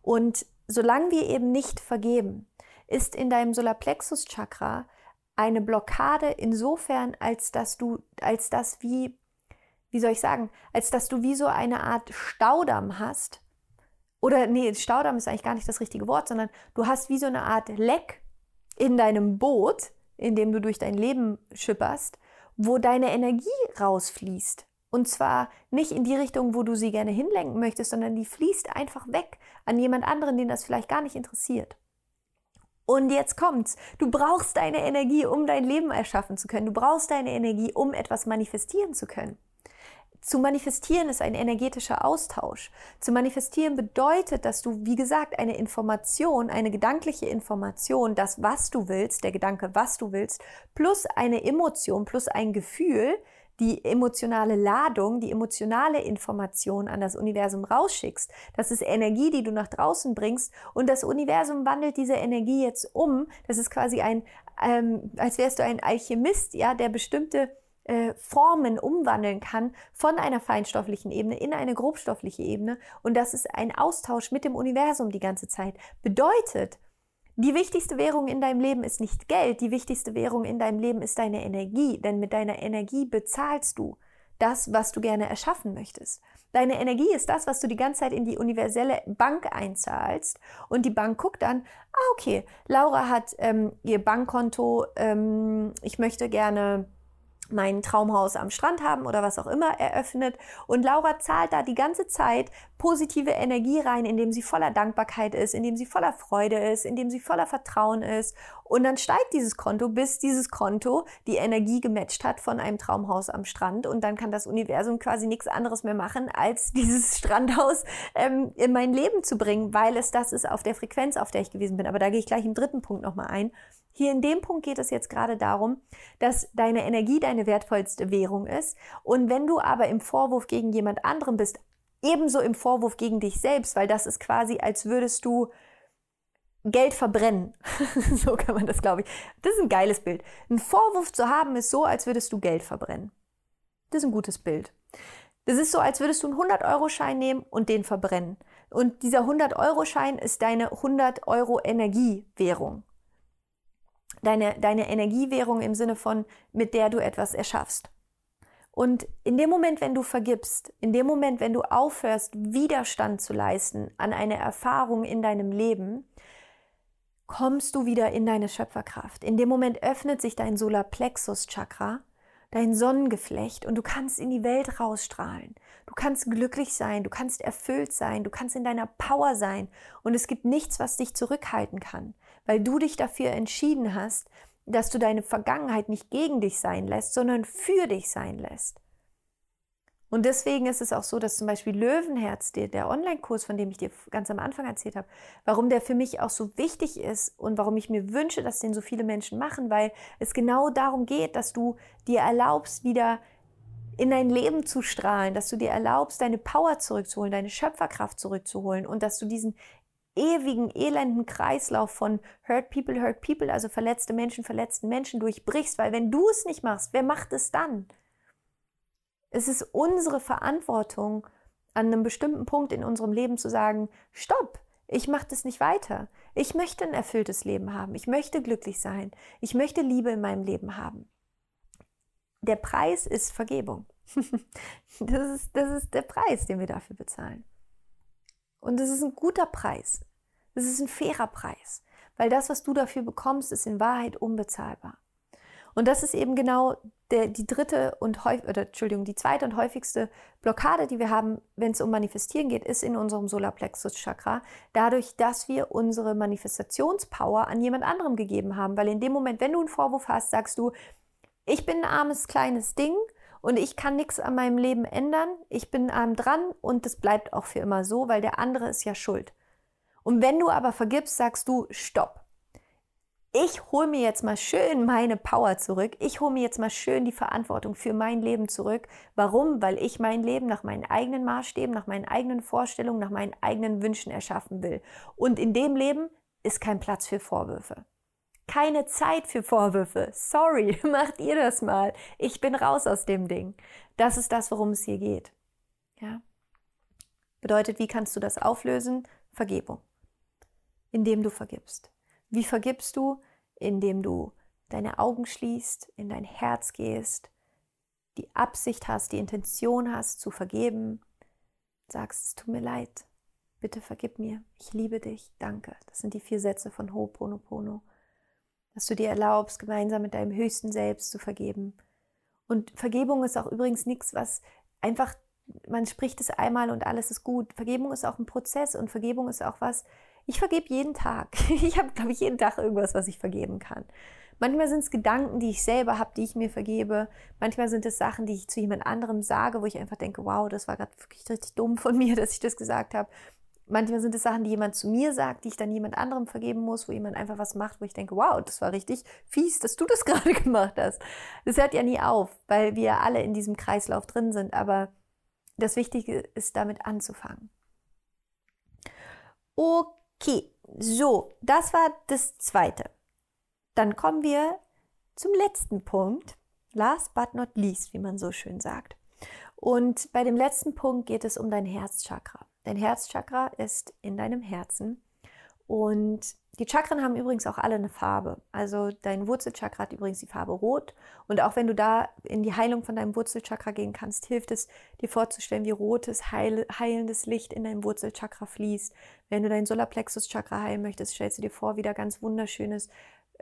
Und solange wir eben nicht vergeben, ist in deinem Solarplexus-Chakra eine Blockade insofern, als dass du, als das wie, wie soll ich sagen, als dass du wie so eine Art Staudamm hast. Oder nee, Staudamm ist eigentlich gar nicht das richtige Wort, sondern du hast wie so eine Art Leck in deinem Boot, in dem du durch dein Leben schipperst, wo deine Energie rausfließt. Und zwar nicht in die Richtung, wo du sie gerne hinlenken möchtest, sondern die fließt einfach weg an jemand anderen, den das vielleicht gar nicht interessiert. Und jetzt kommt's. Du brauchst deine Energie, um dein Leben erschaffen zu können. Du brauchst deine Energie, um etwas manifestieren zu können. Zu manifestieren ist ein energetischer Austausch. Zu manifestieren bedeutet, dass du, wie gesagt, eine Information, eine gedankliche Information, das, was du willst, der Gedanke, was du willst, plus eine Emotion, plus ein Gefühl, die emotionale Ladung, die emotionale Information an das Universum rausschickst. Das ist Energie, die du nach draußen bringst und das Universum wandelt diese Energie jetzt um. Das ist quasi ein, ähm, als wärst du ein Alchemist, ja, der bestimmte äh, Formen umwandeln kann von einer feinstofflichen Ebene in eine grobstoffliche Ebene. Und das ist ein Austausch mit dem Universum die ganze Zeit. Bedeutet, die wichtigste Währung in deinem Leben ist nicht Geld, die wichtigste Währung in deinem Leben ist deine Energie, denn mit deiner Energie bezahlst du das, was du gerne erschaffen möchtest. Deine Energie ist das, was du die ganze Zeit in die universelle Bank einzahlst und die Bank guckt dann, ah okay, Laura hat ähm, ihr Bankkonto, ähm, ich möchte gerne mein Traumhaus am Strand haben oder was auch immer eröffnet. Und Laura zahlt da die ganze Zeit positive Energie rein, indem sie voller Dankbarkeit ist, indem sie voller Freude ist, indem sie voller Vertrauen ist. Und dann steigt dieses Konto, bis dieses Konto die Energie gematcht hat von einem Traumhaus am Strand. Und dann kann das Universum quasi nichts anderes mehr machen, als <laughs> dieses Strandhaus ähm, in mein Leben zu bringen, weil es das ist auf der Frequenz, auf der ich gewesen bin. Aber da gehe ich gleich im dritten Punkt nochmal ein. Hier in dem Punkt geht es jetzt gerade darum, dass deine Energie deine wertvollste Währung ist. Und wenn du aber im Vorwurf gegen jemand anderem bist, ebenso im Vorwurf gegen dich selbst, weil das ist quasi, als würdest du Geld verbrennen. <laughs> so kann man das, glaube ich. Das ist ein geiles Bild. Ein Vorwurf zu haben ist so, als würdest du Geld verbrennen. Das ist ein gutes Bild. Das ist so, als würdest du einen 100-Euro-Schein nehmen und den verbrennen. Und dieser 100-Euro-Schein ist deine 100 Euro Energiewährung deine, deine Energiewährung im Sinne von, mit der du etwas erschaffst. Und in dem Moment, wenn du vergibst, in dem Moment, wenn du aufhörst, Widerstand zu leisten an eine Erfahrung in deinem Leben, kommst du wieder in deine Schöpferkraft. In dem Moment öffnet sich dein Solarplexus-Chakra, dein Sonnengeflecht und du kannst in die Welt rausstrahlen. Du kannst glücklich sein, du kannst erfüllt sein, du kannst in deiner Power sein und es gibt nichts, was dich zurückhalten kann weil du dich dafür entschieden hast, dass du deine Vergangenheit nicht gegen dich sein lässt, sondern für dich sein lässt. Und deswegen ist es auch so, dass zum Beispiel Löwenherz, der, Online-Kurs, von dem ich dir ganz am Anfang erzählt habe, warum der für mich auch so wichtig ist und warum ich mir wünsche, dass den so viele Menschen machen, weil es genau darum geht, dass du dir erlaubst, wieder in dein Leben zu strahlen, dass du dir erlaubst, deine Power zurückzuholen, deine Schöpferkraft zurückzuholen und dass du diesen ewigen, elenden Kreislauf von Hurt People, Hurt People, also verletzte Menschen, verletzten Menschen durchbrichst, weil wenn du es nicht machst, wer macht es dann? Es ist unsere Verantwortung, an einem bestimmten Punkt in unserem Leben zu sagen, stopp, ich mache das nicht weiter. Ich möchte ein erfülltes Leben haben. Ich möchte glücklich sein. Ich möchte Liebe in meinem Leben haben. Der Preis ist Vergebung. <laughs> das, ist, das ist der Preis, den wir dafür bezahlen. Und das ist ein guter Preis. Das ist ein fairer Preis. Weil das, was du dafür bekommst, ist in Wahrheit unbezahlbar. Und das ist eben genau der, die dritte und häufig, oder Entschuldigung, die zweite und häufigste Blockade, die wir haben, wenn es um Manifestieren geht, ist in unserem Solarplexus-Chakra. Dadurch, dass wir unsere Manifestationspower an jemand anderem gegeben haben. Weil in dem Moment, wenn du einen Vorwurf hast, sagst du, ich bin ein armes kleines Ding und ich kann nichts an meinem Leben ändern. Ich bin arm dran und das bleibt auch für immer so, weil der andere ist ja schuld. Und wenn du aber vergibst, sagst du, stopp ich hole mir jetzt mal schön meine Power zurück. Ich hole mir jetzt mal schön die Verantwortung für mein Leben zurück. Warum? Weil ich mein Leben nach meinen eigenen Maßstäben, nach meinen eigenen Vorstellungen, nach meinen eigenen Wünschen erschaffen will. Und in dem Leben ist kein Platz für Vorwürfe. Keine Zeit für Vorwürfe. Sorry, <laughs> macht ihr das mal. Ich bin raus aus dem Ding. Das ist das, worum es hier geht. Ja? Bedeutet, wie kannst du das auflösen? Vergebung. Indem du vergibst. Wie vergibst du? Indem du deine Augen schließt, in dein Herz gehst, die Absicht hast, die Intention hast zu vergeben, sagst, es tut mir leid, bitte vergib mir, ich liebe dich, danke. Das sind die vier Sätze von Ho'oponopono. Dass du dir erlaubst, gemeinsam mit deinem höchsten Selbst zu vergeben. Und Vergebung ist auch übrigens nichts, was einfach, man spricht es einmal und alles ist gut. Vergebung ist auch ein Prozess und Vergebung ist auch was, ich vergebe jeden Tag. <laughs> Ich habe, glaube ich, jeden Tag irgendwas, was ich vergeben kann. Manchmal sind es Gedanken, die ich selber habe, die ich mir vergebe. Manchmal sind es Sachen, die ich zu jemand anderem sage, wo ich einfach denke, wow, das war gerade wirklich richtig dumm von <laughs> mir, dass ich das gesagt habe. Manchmal sind es Sachen, die jemand zu mir sagt, die ich dann jemand anderem vergeben muss, wo jemand einfach was macht, wo ich denke, wow, das war richtig fies, dass du das <laughs> gerade gemacht hast. Das hört ja nie auf, weil wir alle in diesem Kreislauf drin sind. Aber das Wichtige ist, damit anzufangen. Okay. So, das war das zweite. Dann kommen wir zum letzten Punkt. Last but not least, wie man so schön sagt. Und bei dem letzten Punkt geht es um dein Herzchakra. Dein Herzchakra ist in deinem Herzen und die Chakren haben übrigens auch alle eine Farbe. Also dein Wurzelchakra hat übrigens die Farbe Rot. Und auch wenn du da in die Heilung von deinem Wurzelchakra gehen kannst, hilft es dir vorzustellen, wie rotes, heil, heilendes Licht in dein Wurzelchakra fließt. Wenn du dein Solarplexus-Chakra heilen möchtest, stellst du dir vor, wie da ganz wunderschönes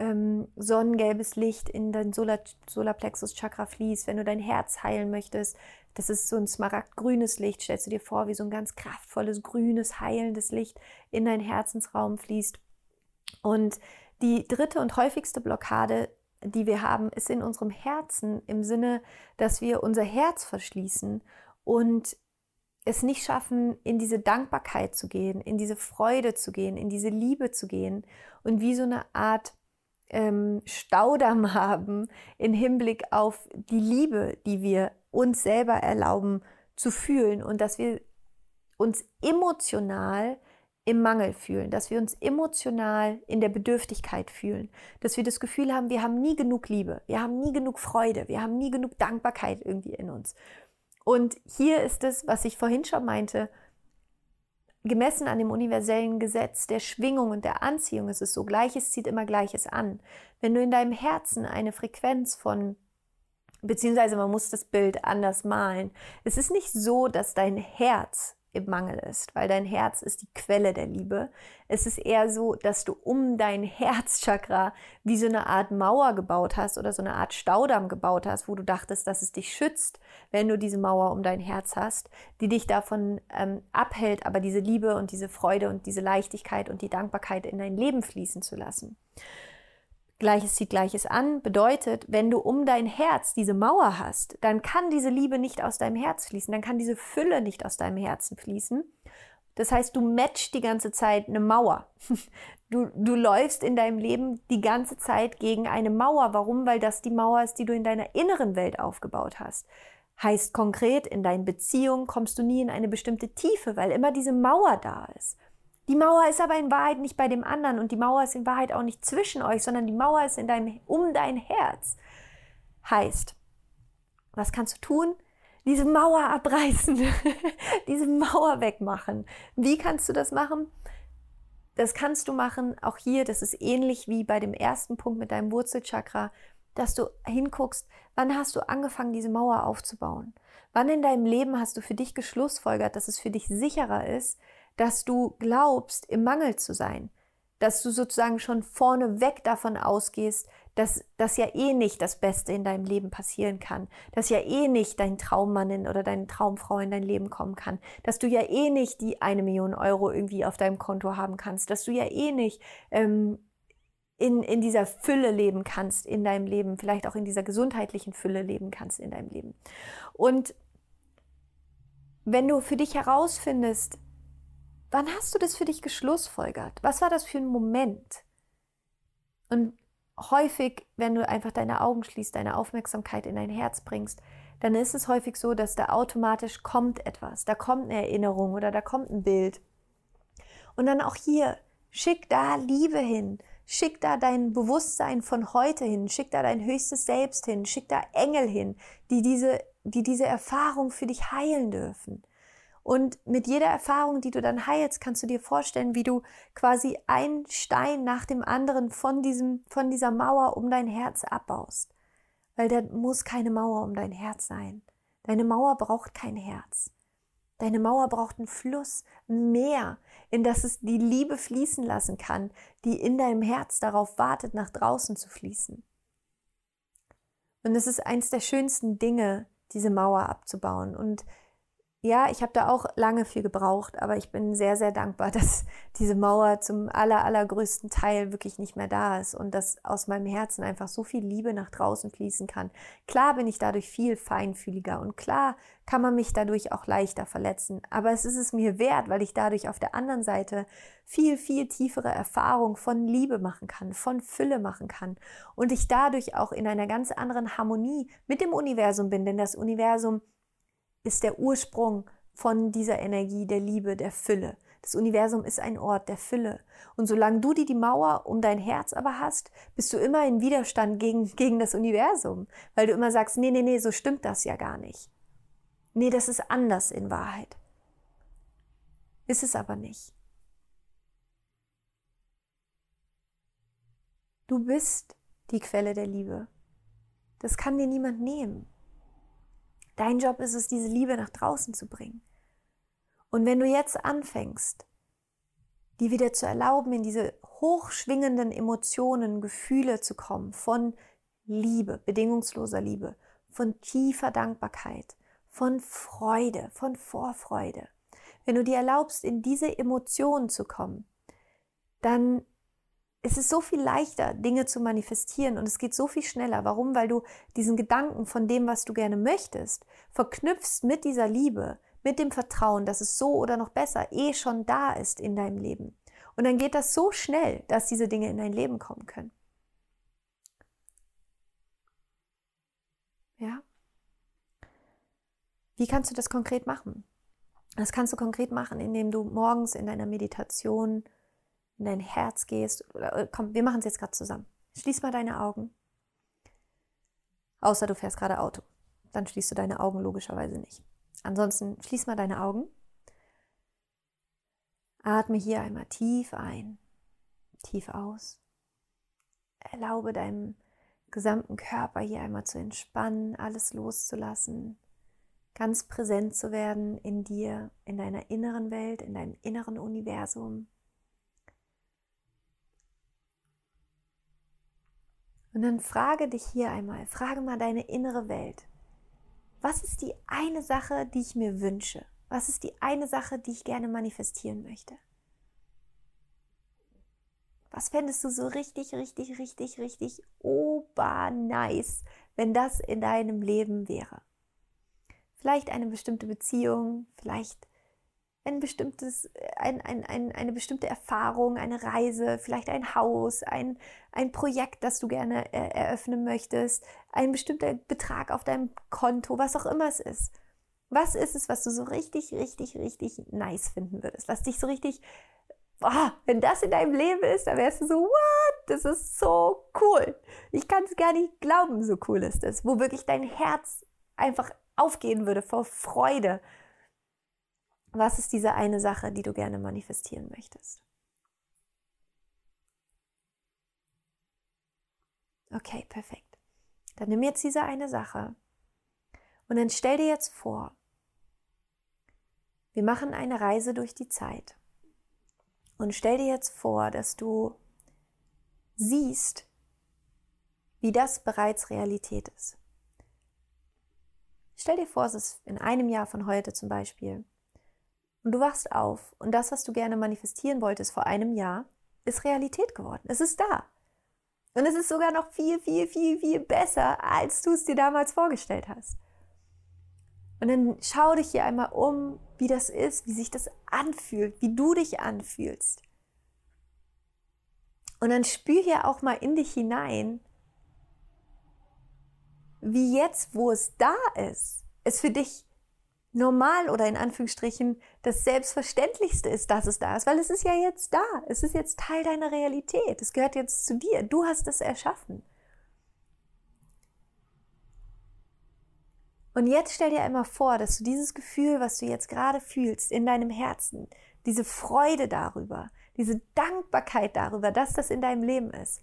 ähm, sonnengelbes Licht in dein Solar Solarplexus-Chakra fließt. Wenn du dein Herz heilen möchtest, das ist so ein smaragdgrünes Licht, stellst du dir vor, wie so ein ganz kraftvolles, grünes, heilendes Licht in deinen Herzensraum fließt. Und die dritte und häufigste Blockade, die wir haben, ist in unserem Herzen im Sinne, dass wir unser Herz verschließen und es nicht schaffen, in diese Dankbarkeit zu gehen, in diese Freude zu gehen, in diese Liebe zu gehen und wie so eine Art ähm, Staudamm <laughs> haben im Hinblick auf die Liebe, die wir uns selber erlauben zu fühlen und dass wir uns emotional im Mangel fühlen, dass wir uns emotional in der Bedürftigkeit fühlen, dass wir das Gefühl haben, wir haben nie genug Liebe, wir haben nie genug Freude, wir haben nie genug Dankbarkeit irgendwie in uns. Und hier ist es, was ich vorhin schon meinte, gemessen an dem universellen Gesetz der Schwingung und der Anziehung ist es so, Gleiches zieht immer Gleiches an. Wenn du in deinem Herzen eine Frequenz von beziehungsweise man muss das Bild anders malen. Es ist nicht so, dass dein Herz im Mangel ist, weil dein Herz ist die Quelle der Liebe. Es ist eher so, dass du um dein Herzchakra wie so eine Art Mauer gebaut hast oder so eine Art Staudamm gebaut hast, wo du dachtest, dass es dich schützt, wenn du diese Mauer um dein Herz hast, die dich davon ähm, abhält, aber diese Liebe und diese Freude und diese Leichtigkeit und die Dankbarkeit in dein Leben fließen zu lassen. Gleiches zieht Gleiches an bedeutet, wenn du um dein Herz diese Mauer hast, dann kann diese Liebe nicht aus deinem Herz fließen, dann kann diese Fülle nicht aus deinem Herzen fließen. Das heißt, du matchst die ganze Zeit eine Mauer. <laughs> Du, du läufst in deinem Leben die ganze Zeit gegen eine Mauer. Warum? Weil das die Mauer ist, die du in deiner inneren Welt aufgebaut hast. Heißt konkret, in deinen Beziehungen kommst du nie in eine bestimmte Tiefe, weil immer diese Mauer da ist. Die Mauer ist aber in Wahrheit nicht bei dem anderen und die Mauer ist in Wahrheit auch nicht zwischen euch, sondern die Mauer ist in deinem, um dein Herz. Heißt, was kannst du tun? Diese Mauer abreißen, <laughs> diese Mauer wegmachen. Wie kannst du das machen? Das kannst du machen, auch hier, das ist ähnlich wie bei dem ersten Punkt mit deinem Wurzelchakra, dass du hinguckst, wann hast du angefangen, diese Mauer aufzubauen? Wann in deinem Leben hast du für dich geschlussfolgert, dass es für dich sicherer ist, dass du glaubst, im Mangel zu sein, dass du sozusagen schon vorneweg davon ausgehst, dass das ja eh nicht das Beste in deinem Leben passieren kann, dass ja eh nicht dein Traummann oder deine Traumfrau in dein Leben kommen kann, dass du ja eh nicht die eine Million Euro irgendwie auf deinem Konto haben kannst, dass du ja eh nicht ähm, in, in dieser Fülle leben kannst in deinem Leben, vielleicht auch in dieser gesundheitlichen Fülle leben kannst in deinem Leben. Und wenn du für dich herausfindest, Wann hast du das für dich geschlussfolgert? Was war das für ein Moment? Und häufig, wenn du einfach deine Augen schließt, deine Aufmerksamkeit in dein Herz bringst, dann ist es häufig so, dass da automatisch kommt etwas. Da kommt eine Erinnerung oder da kommt ein Bild. Und dann auch hier, schick da Liebe hin. Schick da dein Bewusstsein von heute hin. Schick da dein höchstes Selbst hin. Schick da Engel hin, die diese, die diese Erfahrung für dich heilen dürfen. Und mit jeder Erfahrung, die du dann heilst, kannst du dir vorstellen, wie du quasi einen Stein nach dem anderen von, diesem, von dieser Mauer um dein Herz abbaust. Weil da muss keine Mauer um dein Herz sein. Deine Mauer braucht kein Herz. Deine Mauer braucht einen Fluss, ein Meer, in das es die Liebe fließen lassen kann, die in deinem Herz darauf wartet, nach draußen zu fließen. Und es ist eins der schönsten Dinge, diese Mauer abzubauen. Und ja, ich habe da auch lange viel gebraucht, aber ich bin sehr, sehr dankbar, <laughs> dass diese Mauer zum aller, allergrößten Teil wirklich nicht mehr da ist und dass aus meinem Herzen einfach so viel Liebe nach draußen fließen kann. Klar bin ich dadurch viel feinfühliger und klar kann man mich dadurch auch leichter verletzen, aber es ist es mir wert, weil ich dadurch auf der anderen Seite viel, viel tiefere Erfahrung von Liebe machen kann, von Fülle machen kann und ich dadurch auch in einer ganz anderen Harmonie mit dem Universum bin, denn das Universum ist der Ursprung von dieser Energie der Liebe, der Fülle. Das Universum ist ein Ort der Fülle. Und solange du die, die Mauer um dein Herz aber hast, bist du immer in Widerstand gegen, gegen das Universum, weil du immer sagst, nee, nee, nee, so stimmt das ja gar nicht. Nee, das ist anders in Wahrheit. Ist es aber nicht. Du bist die Quelle der Liebe. Das kann dir niemand nehmen. Dein Job ist es, diese Liebe nach draußen zu bringen. Und wenn du jetzt anfängst, die wieder zu erlauben, in diese hochschwingenden Emotionen, Gefühle zu kommen von Liebe, bedingungsloser Liebe, von tiefer Dankbarkeit, von Freude, von Vorfreude. Wenn du dir erlaubst, in diese Emotionen zu kommen, dann es ist so viel leichter, Dinge zu manifestieren und es geht so viel schneller. Warum? Weil du diesen Gedanken von dem, was du gerne möchtest, verknüpfst mit dieser Liebe, mit dem Vertrauen, dass es so oder noch besser eh schon da ist in deinem Leben. Und dann geht das so schnell, dass diese Dinge in dein Leben kommen können. Ja? Wie kannst du das konkret machen? Das kannst du konkret machen, indem du morgens in deiner Meditation in dein Herz gehst. Äh, komm, wir machen es jetzt gerade zusammen. Schließ mal deine Augen. Außer du fährst gerade Auto. Dann schließt du deine Augen logischerweise nicht. Ansonsten schließ mal deine Augen. Atme hier einmal tief ein, tief aus. Erlaube deinem gesamten Körper hier einmal zu entspannen, alles loszulassen, ganz präsent zu werden in dir, in deiner inneren Welt, in deinem inneren Universum. Und dann frage dich hier einmal, frage mal deine innere Welt. Was ist die eine Sache, die ich mir wünsche? Was ist die eine Sache, die ich gerne manifestieren möchte? Was fändest du so richtig, richtig, richtig, richtig obernice, wenn das in deinem Leben wäre? Vielleicht eine bestimmte Beziehung, vielleicht ein bestimmtes, ein, ein, ein, eine bestimmte Erfahrung, eine Reise, vielleicht ein Haus, ein, ein Projekt, das du gerne äh, eröffnen möchtest, ein bestimmter Betrag auf deinem Konto, was auch immer es ist. Was ist es, was du so richtig, richtig, richtig nice finden würdest? Was dich so richtig, oh, wenn das in deinem Leben ist, dann wärst du so, what? Das ist so cool. Ich kann es gar nicht glauben, so cool ist es. Wo wirklich dein Herz einfach aufgehen würde vor Freude was ist diese eine Sache, die du gerne manifestieren möchtest? Okay, perfekt. Dann nimm jetzt diese eine Sache und dann stell dir jetzt vor, wir machen eine Reise durch die Zeit. Und stell dir jetzt vor, dass du siehst, wie das bereits Realität ist. Stell dir vor, es ist in einem Jahr von heute zum Beispiel. Und du wachst auf und das, was du gerne manifestieren wolltest vor einem Jahr, ist Realität geworden. Es ist da. Und es ist sogar noch viel, viel, viel, viel besser, als du es dir damals vorgestellt hast. Und dann schau dich hier einmal um, wie das ist, wie sich das anfühlt, wie du dich anfühlst. Und dann spür hier auch mal in dich hinein, wie jetzt, wo es da ist, es für dich normal oder in Anführungsstrichen das Selbstverständlichste ist, dass es da ist, weil es ist ja jetzt da. Es ist jetzt Teil deiner Realität. Es gehört jetzt zu dir. Du hast es erschaffen. Und jetzt stell dir einmal vor, dass du dieses Gefühl, was du jetzt gerade fühlst in deinem Herzen, diese Freude darüber, diese Dankbarkeit darüber, dass das in deinem Leben ist.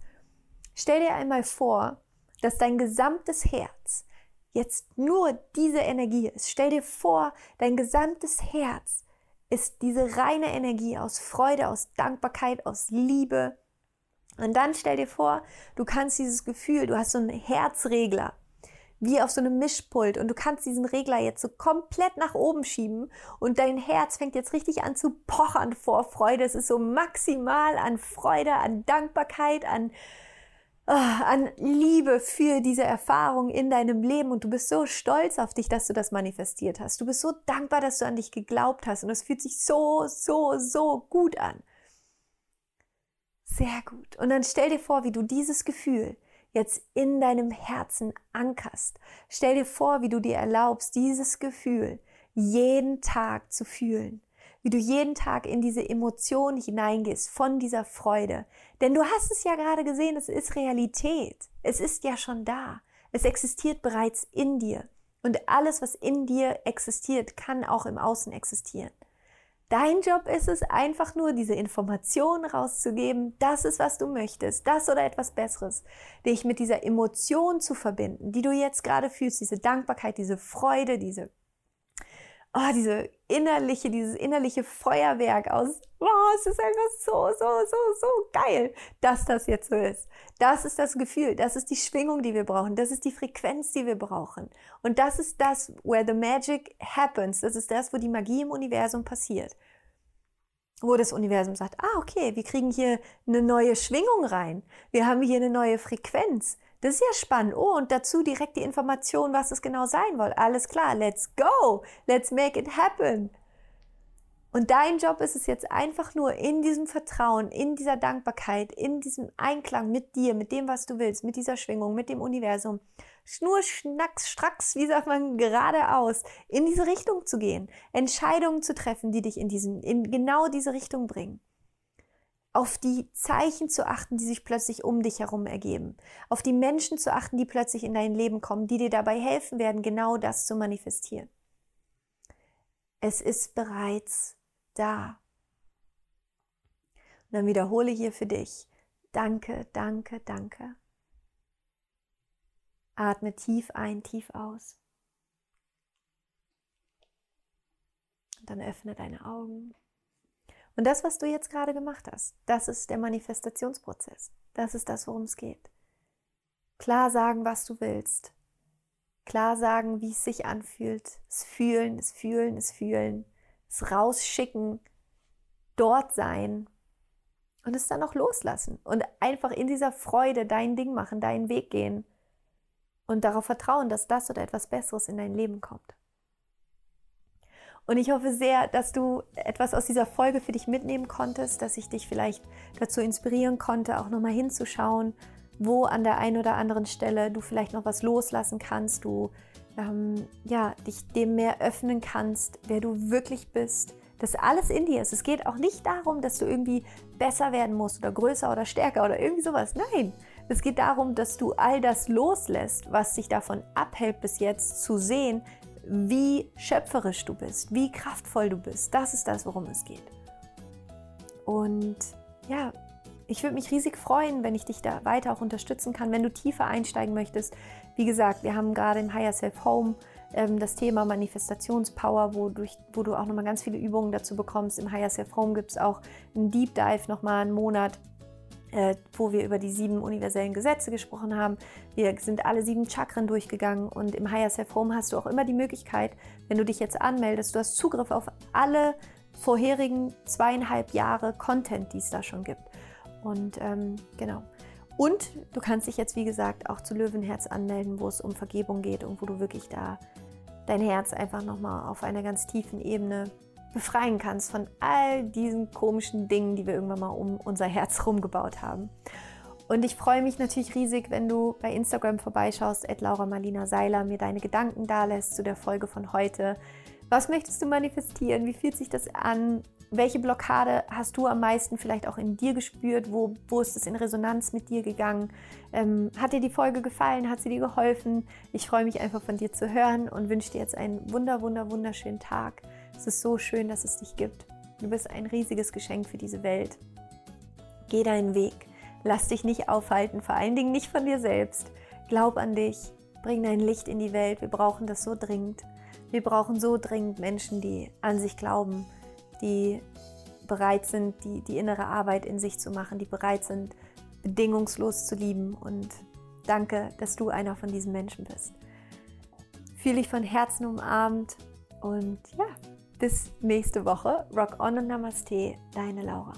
Stell dir einmal vor, dass dein gesamtes Herz jetzt nur diese Energie ist. Stell dir vor, dein gesamtes Herz ist diese reine Energie aus Freude, aus Dankbarkeit, aus Liebe. Und dann stell dir vor, du kannst dieses Gefühl, du hast so einen Herzregler, wie auf so einem Mischpult und du kannst diesen Regler jetzt so komplett nach oben schieben und dein Herz fängt jetzt richtig an zu pochern vor Freude. Es ist so maximal an Freude, an Dankbarkeit, an an Liebe für diese Erfahrung in deinem Leben und du bist so stolz auf dich, dass du das manifestiert hast. Du bist so dankbar, dass du an dich geglaubt hast und es fühlt sich so, so, so gut an. Sehr gut. Und dann stell dir vor, wie du dieses Gefühl jetzt in deinem Herzen ankerst. Stell dir vor, wie du dir erlaubst, dieses Gefühl jeden Tag zu fühlen wie du jeden Tag in diese Emotion hineingehst von dieser Freude. Denn du hast es ja gerade gesehen, es ist Realität. Es ist ja schon da. Es existiert bereits in dir. Und alles, was in dir existiert, kann auch im Außen existieren. Dein Job ist es einfach nur, diese Information rauszugeben, das ist, was du möchtest, das oder etwas Besseres, dich mit dieser Emotion zu verbinden, die du jetzt gerade fühlst, diese Dankbarkeit, diese Freude, diese oh, diese innerliche, dieses innerliche Feuerwerk aus, oh, es ist einfach so, so, so, so geil, dass das jetzt so ist. Das ist das Gefühl, das ist die Schwingung, die wir brauchen, das ist die Frequenz, die wir brauchen. Und das ist das, where the magic happens, das ist das, wo die Magie im Universum passiert. Wo das Universum sagt, ah, okay, wir kriegen hier eine neue Schwingung rein. Wir haben hier eine neue Frequenz. Das ist ja spannend. Oh, und dazu direkt die Information, was es genau sein soll. Alles klar, let's go. Let's make it happen. Und dein Job ist es jetzt einfach nur in diesem Vertrauen, in dieser Dankbarkeit, in diesem Einklang mit dir, mit dem, was du willst, mit dieser Schwingung, mit dem Universum, schnur, schnacks, stracks, wie sagt man, geradeaus, in diese Richtung zu gehen, Entscheidungen zu treffen, die dich in, diesen, in genau diese Richtung bringen auf die Zeichen zu achten, die sich plötzlich um dich herum ergeben, auf die Menschen zu achten, die plötzlich in dein Leben kommen, die dir dabei helfen werden, genau das zu manifestieren. Es ist bereits da. Und dann wiederhole hier für dich, danke, danke, danke. Atme tief ein, tief aus. Und dann öffne deine Augen. Und das, was du jetzt gerade gemacht hast, das ist der Manifestationsprozess. Das ist das, worum es geht. Klar sagen, was du willst. Klar sagen, wie es sich anfühlt. Es fühlen, es fühlen, es fühlen. Es rausschicken. Dort sein. und es dann auch loslassen und einfach in dieser Freude dein Ding machen, deinen Weg gehen und darauf vertrauen, dass das oder etwas Besseres in dein Leben kommt. Und ich hoffe sehr, dass du etwas aus dieser Folge für dich mitnehmen konntest, dass ich dich vielleicht dazu inspirieren konnte, auch nochmal hinzuschauen, wo an der einen oder anderen Stelle du vielleicht noch was loslassen kannst, du ähm, ja, dich dem mehr öffnen kannst, wer du wirklich bist, dass alles in dir ist. Es geht auch nicht darum, dass du irgendwie besser werden musst oder größer oder stärker oder irgendwie sowas. Nein, es geht darum, dass du all das loslässt, was dich davon abhält, bis jetzt zu sehen, wie schöpferisch du bist, wie kraftvoll du bist. Das ist das, worum es geht. Und ja, ich würde mich riesig freuen, wenn ich dich da weiter auch unterstützen kann, wenn du tiefer einsteigen möchtest. Wie gesagt, wir haben gerade im Higher Self Home ähm, das Thema Manifestationspower, wo, durch, wo du auch nochmal ganz viele Übungen dazu bekommst. Im Higher Self Home gibt es auch einen Deep Dive nochmal einen Monat, äh, wo wir über die sieben universellen Gesetze gesprochen haben. Wir sind alle sieben Chakren durchgegangen und im Higher Self Home hast du auch immer die Möglichkeit, wenn du dich jetzt anmeldest, du hast Zugriff auf alle vorherigen zweieinhalb Jahre Content, die es da schon gibt. Und ähm, genau. Und du kannst dich jetzt, wie gesagt, auch zu Löwenherz anmelden, wo es um Vergebung geht und wo du wirklich da dein Herz einfach nochmal auf einer ganz tiefen Ebene befreien kannst von all diesen komischen Dingen, die wir irgendwann mal um unser Herz rumgebaut haben. Und ich freue mich natürlich riesig, wenn du bei Instagram vorbeischaust, at Laura Marlina Seiler, mir deine Gedanken dalässt zu der Folge von heute. Was möchtest du manifestieren? Wie fühlt sich das an? Welche Blockade hast du am meisten vielleicht auch in dir gespürt? Wo, wo ist es in Resonanz mit dir gegangen? Ähm, hat dir die Folge gefallen? Hat sie dir geholfen? Ich freue mich einfach von dir zu hören und wünsche dir jetzt einen wunder, wunder, wunderschönen Tag. Es ist so schön, dass es dich gibt. Du bist ein riesiges Geschenk für diese Welt. Geh deinen Weg. Lass dich nicht aufhalten, vor allen Dingen nicht von dir selbst. Glaub an dich. Bring dein Licht in die Welt. Wir brauchen das so dringend. Wir brauchen so dringend Menschen, die an sich glauben, die bereit sind, die, die innere Arbeit in sich zu machen, die bereit sind, bedingungslos zu lieben. Und danke, dass du einer von diesen Menschen bist. Fühle dich von Herzen umarmt und ja, bis nächste Woche. Rock on und Namaste, deine Laura.